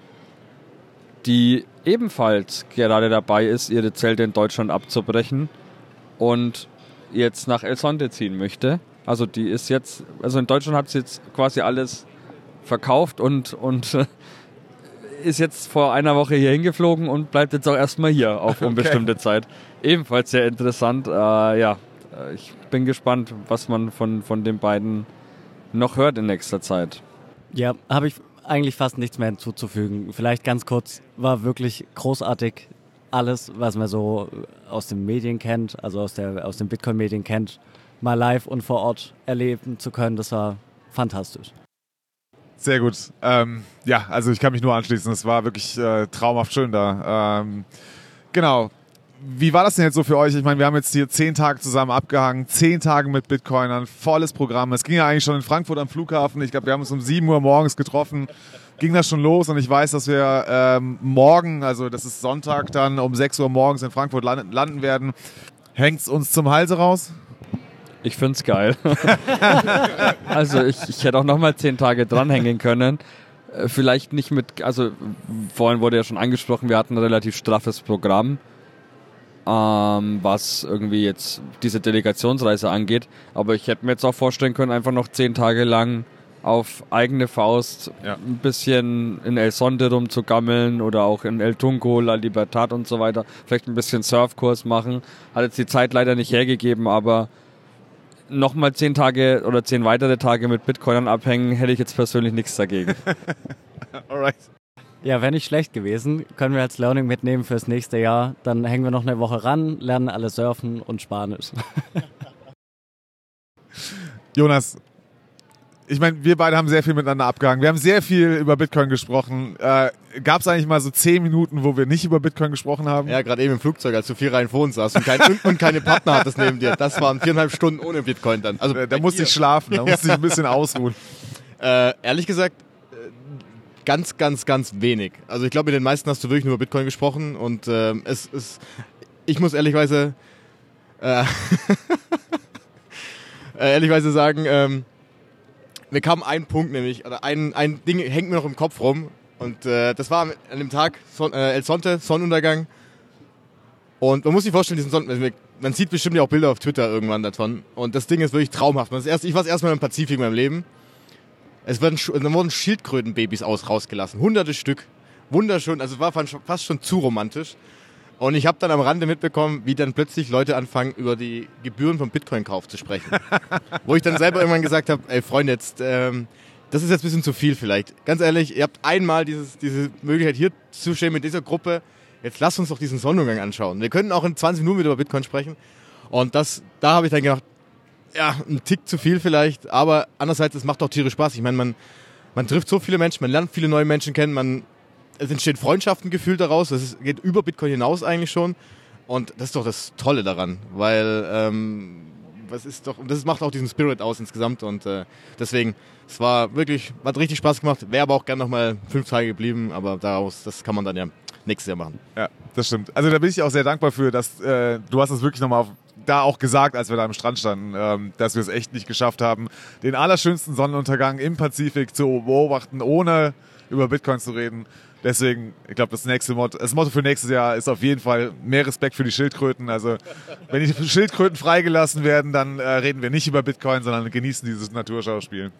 die ebenfalls gerade dabei ist, ihre Zelte in Deutschland abzubrechen und jetzt nach El Sonte ziehen möchte. Also die ist jetzt, also in Deutschland hat sie jetzt quasi alles verkauft und, und ist jetzt vor einer Woche hier hingeflogen und bleibt jetzt auch erstmal hier auf unbestimmte Zeit. Ebenfalls sehr interessant. Äh, ja, äh, ich bin gespannt, was man von, von den beiden noch hört in nächster Zeit. Ja, habe ich eigentlich fast nichts mehr hinzuzufügen. Vielleicht ganz kurz, war wirklich großartig alles, was man so aus den Medien kennt, also aus, der, aus den Bitcoin-Medien kennt, mal live und vor Ort erleben zu können. Das war fantastisch. Sehr gut. Ähm, ja, also ich kann mich nur anschließen. Es war wirklich äh, traumhaft schön da. Ähm, genau. Wie war das denn jetzt so für euch? Ich meine, wir haben jetzt hier zehn Tage zusammen abgehangen, zehn Tage mit Bitcoinern, volles Programm. Es ging ja eigentlich schon in Frankfurt am Flughafen. Ich glaube, wir haben uns um 7 Uhr morgens getroffen. Ging das schon los und ich weiß, dass wir ähm, morgen, also das ist Sonntag, dann um 6 Uhr morgens in Frankfurt landen, landen werden. Hängt es uns zum Halse raus? Ich find's geil. also ich, ich hätte auch nochmal zehn Tage dranhängen können. Äh, Vielleicht nicht mit, also vorhin wurde ja schon angesprochen, wir hatten ein relativ straffes Programm, ähm, was irgendwie jetzt diese Delegationsreise angeht. Aber ich hätte mir jetzt auch vorstellen können, einfach noch zehn Tage lang auf eigene Faust Ja. ein bisschen in El Sonte rumzugammeln oder auch in El Tunco, La Libertad und so weiter. Vielleicht ein bisschen Surfkurs machen. Hat jetzt die Zeit leider nicht hergegeben, aber nochmal zehn Tage oder zehn weitere Tage mit Bitcoinern abhängen, hätte ich jetzt persönlich nichts dagegen. Alright. Ja, wäre nicht schlecht gewesen. Können wir als Learning mitnehmen fürs nächste Jahr. Dann hängen wir noch eine Woche ran, lernen alle surfen und Spanisch. Jonas, ich meine, wir beide haben sehr viel miteinander abgehangen. Wir haben sehr viel über Bitcoin gesprochen. Äh, Gab es eigentlich mal so zehn Minuten, wo wir nicht über Bitcoin gesprochen haben? Ja, gerade eben im Flugzeug, als du vier Reihen vor uns saßt und, kein, und, und keine Partner hattest neben dir. Das waren viereinhalb Stunden ohne Bitcoin dann. Also, da, da musste ich schlafen, da musste ich ein bisschen ausruhen. Äh, ehrlich gesagt, äh, ganz, ganz, ganz wenig. Also ich glaube, mit den meisten hast du wirklich nur über Bitcoin gesprochen und äh, es ist, ich muss ehrlichweise, äh, äh, ehrlichweise sagen, ähm, mir kam ein Punkt nämlich, oder ein, ein Ding hängt mir noch im Kopf rum. Und äh, das war an dem Tag, Son äh, El Sonte, Sonnenuntergang. Und man muss sich vorstellen, diesen Sonnen, man sieht bestimmt ja auch Bilder auf Twitter irgendwann davon. Und das Ding ist wirklich traumhaft. Das erste, ich war das erste Mal im Pazifik in meinem Leben. Es wurden, dann wurden Schildkrötenbabys aus, rausgelassen. Hunderte Stück. Wunderschön. Also es war fast schon zu romantisch. Und ich habe dann am Rande mitbekommen, wie dann plötzlich Leute anfangen, über die Gebühren vom Bitcoin-Kauf zu sprechen. Wo ich dann selber irgendwann gesagt habe, ey Freunde, jetzt, ähm, das ist jetzt ein bisschen zu viel vielleicht. Ganz ehrlich, ihr habt einmal dieses, diese Möglichkeit hier zu stehen mit dieser Gruppe. Jetzt lasst uns doch diesen Sonnenuntergang anschauen. Wir können auch in 20 Minuten wieder über Bitcoin sprechen. Und das, da habe ich dann gedacht, ja, ein Tick zu viel vielleicht, aber andererseits, es macht auch tierisch Spaß. Ich meine, man, man trifft so viele Menschen, man lernt viele neue Menschen kennen, man es entstehen Freundschaften gefühlt daraus. Das geht über Bitcoin hinaus eigentlich schon. Und das ist doch das Tolle daran, weil ähm, was ist doch, das macht auch diesen Spirit aus insgesamt und äh, deswegen, es war wirklich, hat richtig Spaß gemacht, wäre aber auch gern nochmal fünf Tage geblieben, aber daraus, das kann man dann ja nächstes Jahr machen. Ja, das stimmt. Also da bin ich auch sehr dankbar für, dass äh, du hast es wirklich nochmal da auch gesagt, als wir da am Strand standen, ähm, dass wir es echt nicht geschafft haben, den allerschönsten Sonnenuntergang im Pazifik zu beobachten, ohne über Bitcoin zu reden. Deswegen, ich glaube, das nächste Motto, das Motto für nächstes Jahr ist auf jeden Fall mehr Respekt für die Schildkröten. Also, wenn die Schildkröten freigelassen werden, dann äh, reden wir nicht über Bitcoin, sondern genießen dieses Naturschauspiel.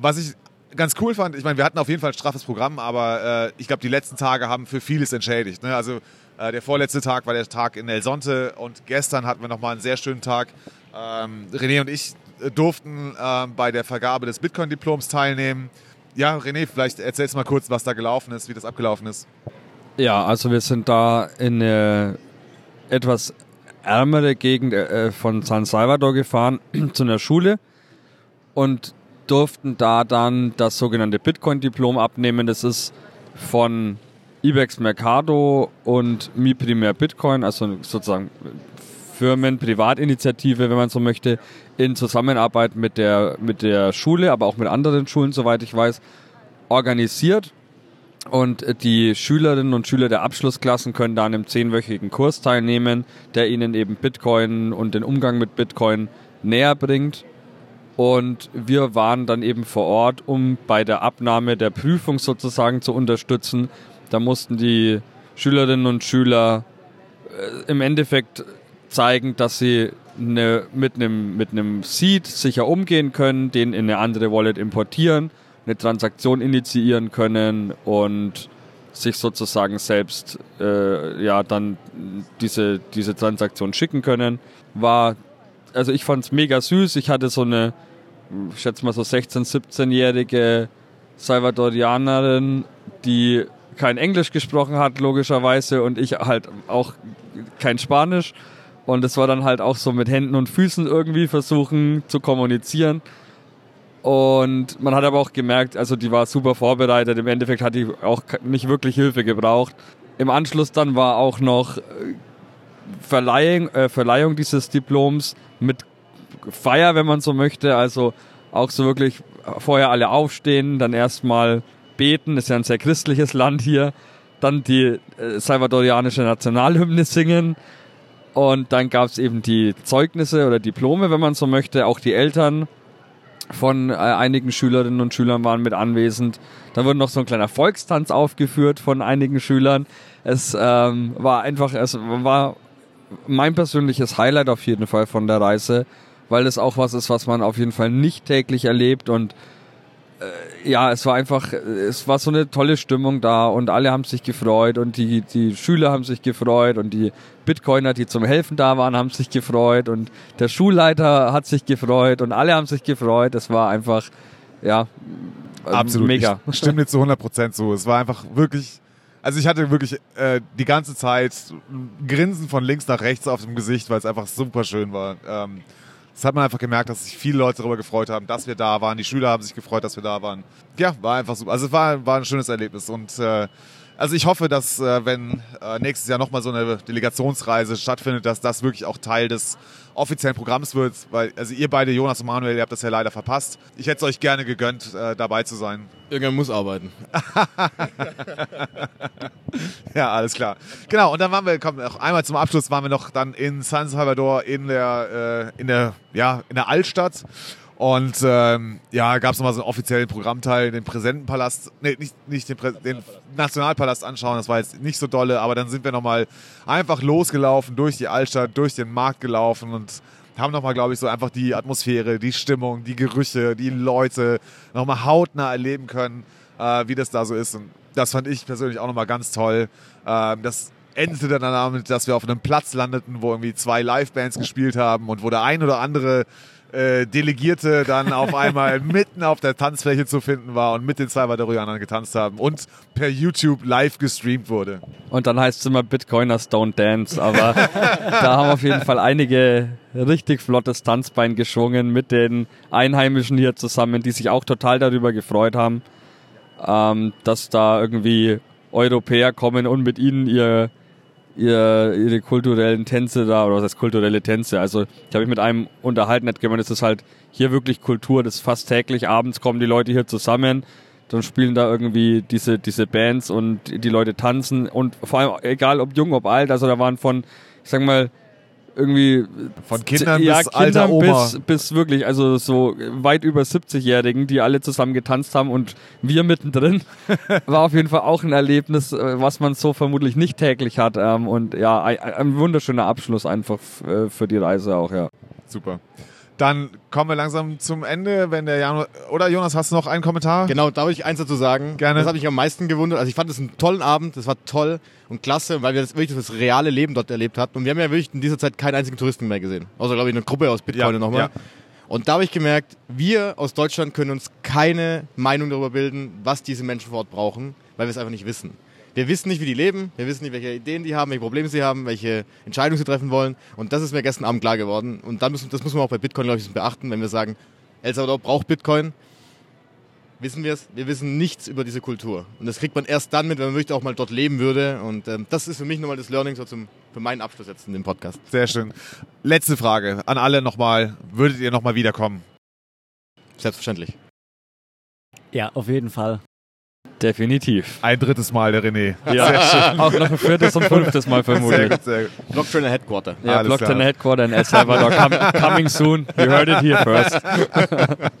Was ich ganz cool fand, ich meine, wir hatten auf jeden Fall ein straffes Programm, aber äh, ich glaube, die letzten Tage haben für vieles entschädigt. Ne? Also, äh, der vorletzte Tag war der Tag in El Sonte und gestern hatten wir nochmal einen sehr schönen Tag. Ähm, René und ich durften äh, bei der Vergabe des Bitcoin-Diploms teilnehmen. Ja, René, vielleicht erzählst du mal kurz, was da gelaufen ist, wie das abgelaufen ist. Ja, also wir sind da in eine etwas ärmere Gegend äh, von San Salvador gefahren zu einer Schule und durften da dann das sogenannte Bitcoin-Diplom abnehmen. Das ist von Ibex Mercado und Mi Primär Bitcoin, also sozusagen Firmen, Privatinitiative, wenn man so möchte, in Zusammenarbeit mit der, mit der Schule, aber auch mit anderen Schulen, soweit ich weiß, organisiert. Und die Schülerinnen und Schüler der Abschlussklassen können da an einem zehnwöchigen Kurs teilnehmen, der ihnen eben Bitcoin und den Umgang mit Bitcoin näher bringt. Und wir waren dann eben vor Ort, um bei der Abnahme der Prüfung sozusagen zu unterstützen. Da mussten die Schülerinnen und Schüler äh, im Endeffekt zeigen, dass sie eine, mit einem mit Seed sicher umgehen können, den in eine andere Wallet importieren, eine Transaktion initiieren können und sich sozusagen selbst äh, ja dann diese diese Transaktion schicken können. War also ich fand es mega süß. Ich hatte so eine ich schätze mal so 16, 17-jährige Salvadorianerin, die kein Englisch gesprochen hat, logischerweise, und ich halt auch kein Spanisch. Und es war dann halt auch so mit Händen und Füßen irgendwie versuchen zu kommunizieren. Und man hat aber auch gemerkt, also die war super vorbereitet. Im Endeffekt hat die auch nicht wirklich Hilfe gebraucht. Im Anschluss dann war auch noch äh, Verleihung, äh, Verleihung dieses Diploms mit Feier, wenn man so möchte. Also auch so wirklich vorher alle aufstehen, dann erstmal beten. Ist ja ein sehr christliches Land hier. Dann die äh, salvadorianische Nationalhymne singen und dann gab es eben die Zeugnisse oder Diplome, wenn man so möchte. Auch die Eltern von äh, einigen Schülerinnen und Schülern waren mit anwesend. Da wurde noch so ein kleiner Volkstanz aufgeführt von einigen Schülern. Es ähm, war einfach, es war mein persönliches Highlight auf jeden Fall von der Reise, weil es auch was ist, was man auf jeden Fall nicht täglich erlebt und ja, es war einfach, es war so eine tolle Stimmung da und alle haben sich gefreut und die, die Schüler haben sich gefreut und die Bitcoiner, die zum Helfen da waren, haben sich gefreut und der Schulleiter hat sich gefreut und alle haben sich gefreut. Es war einfach, ja, absolut mega. Ich stimme dir zu 100 Prozent zu. Es war einfach wirklich Also ich hatte wirklich äh, die ganze Zeit ein Grinsen von links nach rechts auf dem Gesicht, weil es einfach super schön war. Ähm, das hat man einfach gemerkt, dass sich viele Leute darüber gefreut haben, dass wir da waren. Die Schüler haben sich gefreut, dass wir da waren. Ja, war einfach super. Also es war, war ein schönes Erlebnis und äh, also ich hoffe, dass äh, wenn äh, nächstes Jahr nochmal so eine Delegationsreise stattfindet, dass das wirklich auch Teil des offiziellen Programms wird, weil also ihr beide, Jonas und Manuel, ihr habt das ja leider verpasst. Ich hätte es euch gerne gegönnt, äh, dabei zu sein. Irgendwann muss arbeiten. ja, alles klar. Genau, und dann waren wir, komm, noch einmal zum Abschluss waren wir noch dann in San Salvador in der, äh, in der, ja, in der Altstadt. Und ähm, ja, gab es nochmal so einen offiziellen Programmteil, den Präsidentenpalast, nee, nicht, nicht den, Prä den Nationalpalast anschauen, das war jetzt nicht so dolle, aber dann sind wir nochmal einfach losgelaufen, durch die Altstadt, durch den Markt gelaufen und haben nochmal, glaube ich, so einfach die Atmosphäre, die Stimmung, die Gerüche, die Leute nochmal hautnah erleben können, äh, wie das da so ist. Und das fand ich persönlich auch nochmal ganz toll. Äh, das endete dann damit, dass wir auf einem Platz landeten, wo irgendwie zwei Livebands gespielt haben und wo der ein oder andere äh, Delegierte dann auf einmal mitten auf der Tanzfläche zu finden war und mit den Salvadorianern getanzt haben und per YouTube live gestreamt wurde. Und dann heißt es immer Bitcoiners don't dance, aber da haben auf jeden Fall einige richtig flottes Tanzbein geschwungen mit den Einheimischen hier zusammen, die sich auch total darüber gefreut haben, ähm, dass da irgendwie Europäer kommen und mit ihnen ihr ihr, ihre kulturellen Tänze da, oder was heißt kulturelle Tänze? Also ich habe mich mit einem unterhalten, hat gemeint, es ist halt hier wirklich Kultur, das ist fast täglich, abends kommen die Leute hier zusammen, dann spielen da irgendwie diese, diese Bands und die Leute tanzen und vor allem egal ob jung, ob alt, also da waren von, ich sag mal, irgendwie von Kindern ja, bis Kindern alter Oma. Bis, bis wirklich, also so weit über 70-Jährigen, die alle zusammen getanzt haben und wir mittendrin. War auf jeden Fall auch ein Erlebnis, äh, was man so vermutlich nicht täglich hat. Ähm, und ja, ein, ein wunderschöner Abschluss einfach äh, für die Reise auch, ja. Super. Dann kommen wir langsam zum Ende, wenn der Jan oder Jonas, hast du noch einen Kommentar? Genau, da würde ich eins dazu sagen. Gerne. Das hat mich am meisten gewundert. Also ich fand es einen tollen Abend, das war toll und klasse, weil wir das wirklich das reale Leben dort erlebt hatten. Und wir haben ja wirklich in dieser Zeit keinen einzigen Touristen mehr gesehen. Außer, glaube ich, eine Gruppe aus Bitcoin Ja, nochmal. ja. Und da habe ich gemerkt, wir aus Deutschland können uns keine Meinung darüber bilden, was diese Menschen vor Ort brauchen, weil wir es einfach nicht wissen. Wir wissen nicht, wie die leben, wir wissen nicht, welche Ideen die haben, welche Probleme sie haben, welche Entscheidungen sie treffen wollen. Und das ist mir gestern Abend klar geworden. Und dann müssen, das muss man auch bei Bitcoin, glaube ich, beachten, wenn wir sagen, El Salvador braucht Bitcoin, wissen wir es, wir wissen nichts über diese Kultur. Und das kriegt man erst dann mit, wenn man wirklich auch mal dort leben würde. Und ähm, das ist für mich nochmal das Learning so zum, für meinen Abschluss jetzt in dem Podcast. Sehr schön. Letzte Frage an alle nochmal. Würdet ihr nochmal wiederkommen? Selbstverständlich. Ja, auf jeden Fall. Definitiv. Ein drittes Mal, der René. Ja, auch noch ein viertes und fünftes Mal vermutlich. gut, sehr gut. Blocktrainer Headquarter. Ja, Alles Blockchain klar. Headquarter in El Salvador. Com coming soon. You heard it here first.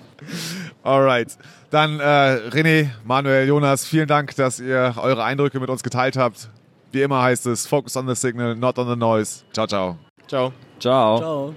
Alright. Dann äh, René, Manuel, Jonas, vielen Dank, dass ihr eure Eindrücke mit uns geteilt habt. Wie immer heißt es, focus on the signal, not on the noise. Ciao, ciao. Ciao. Ciao. Ciao.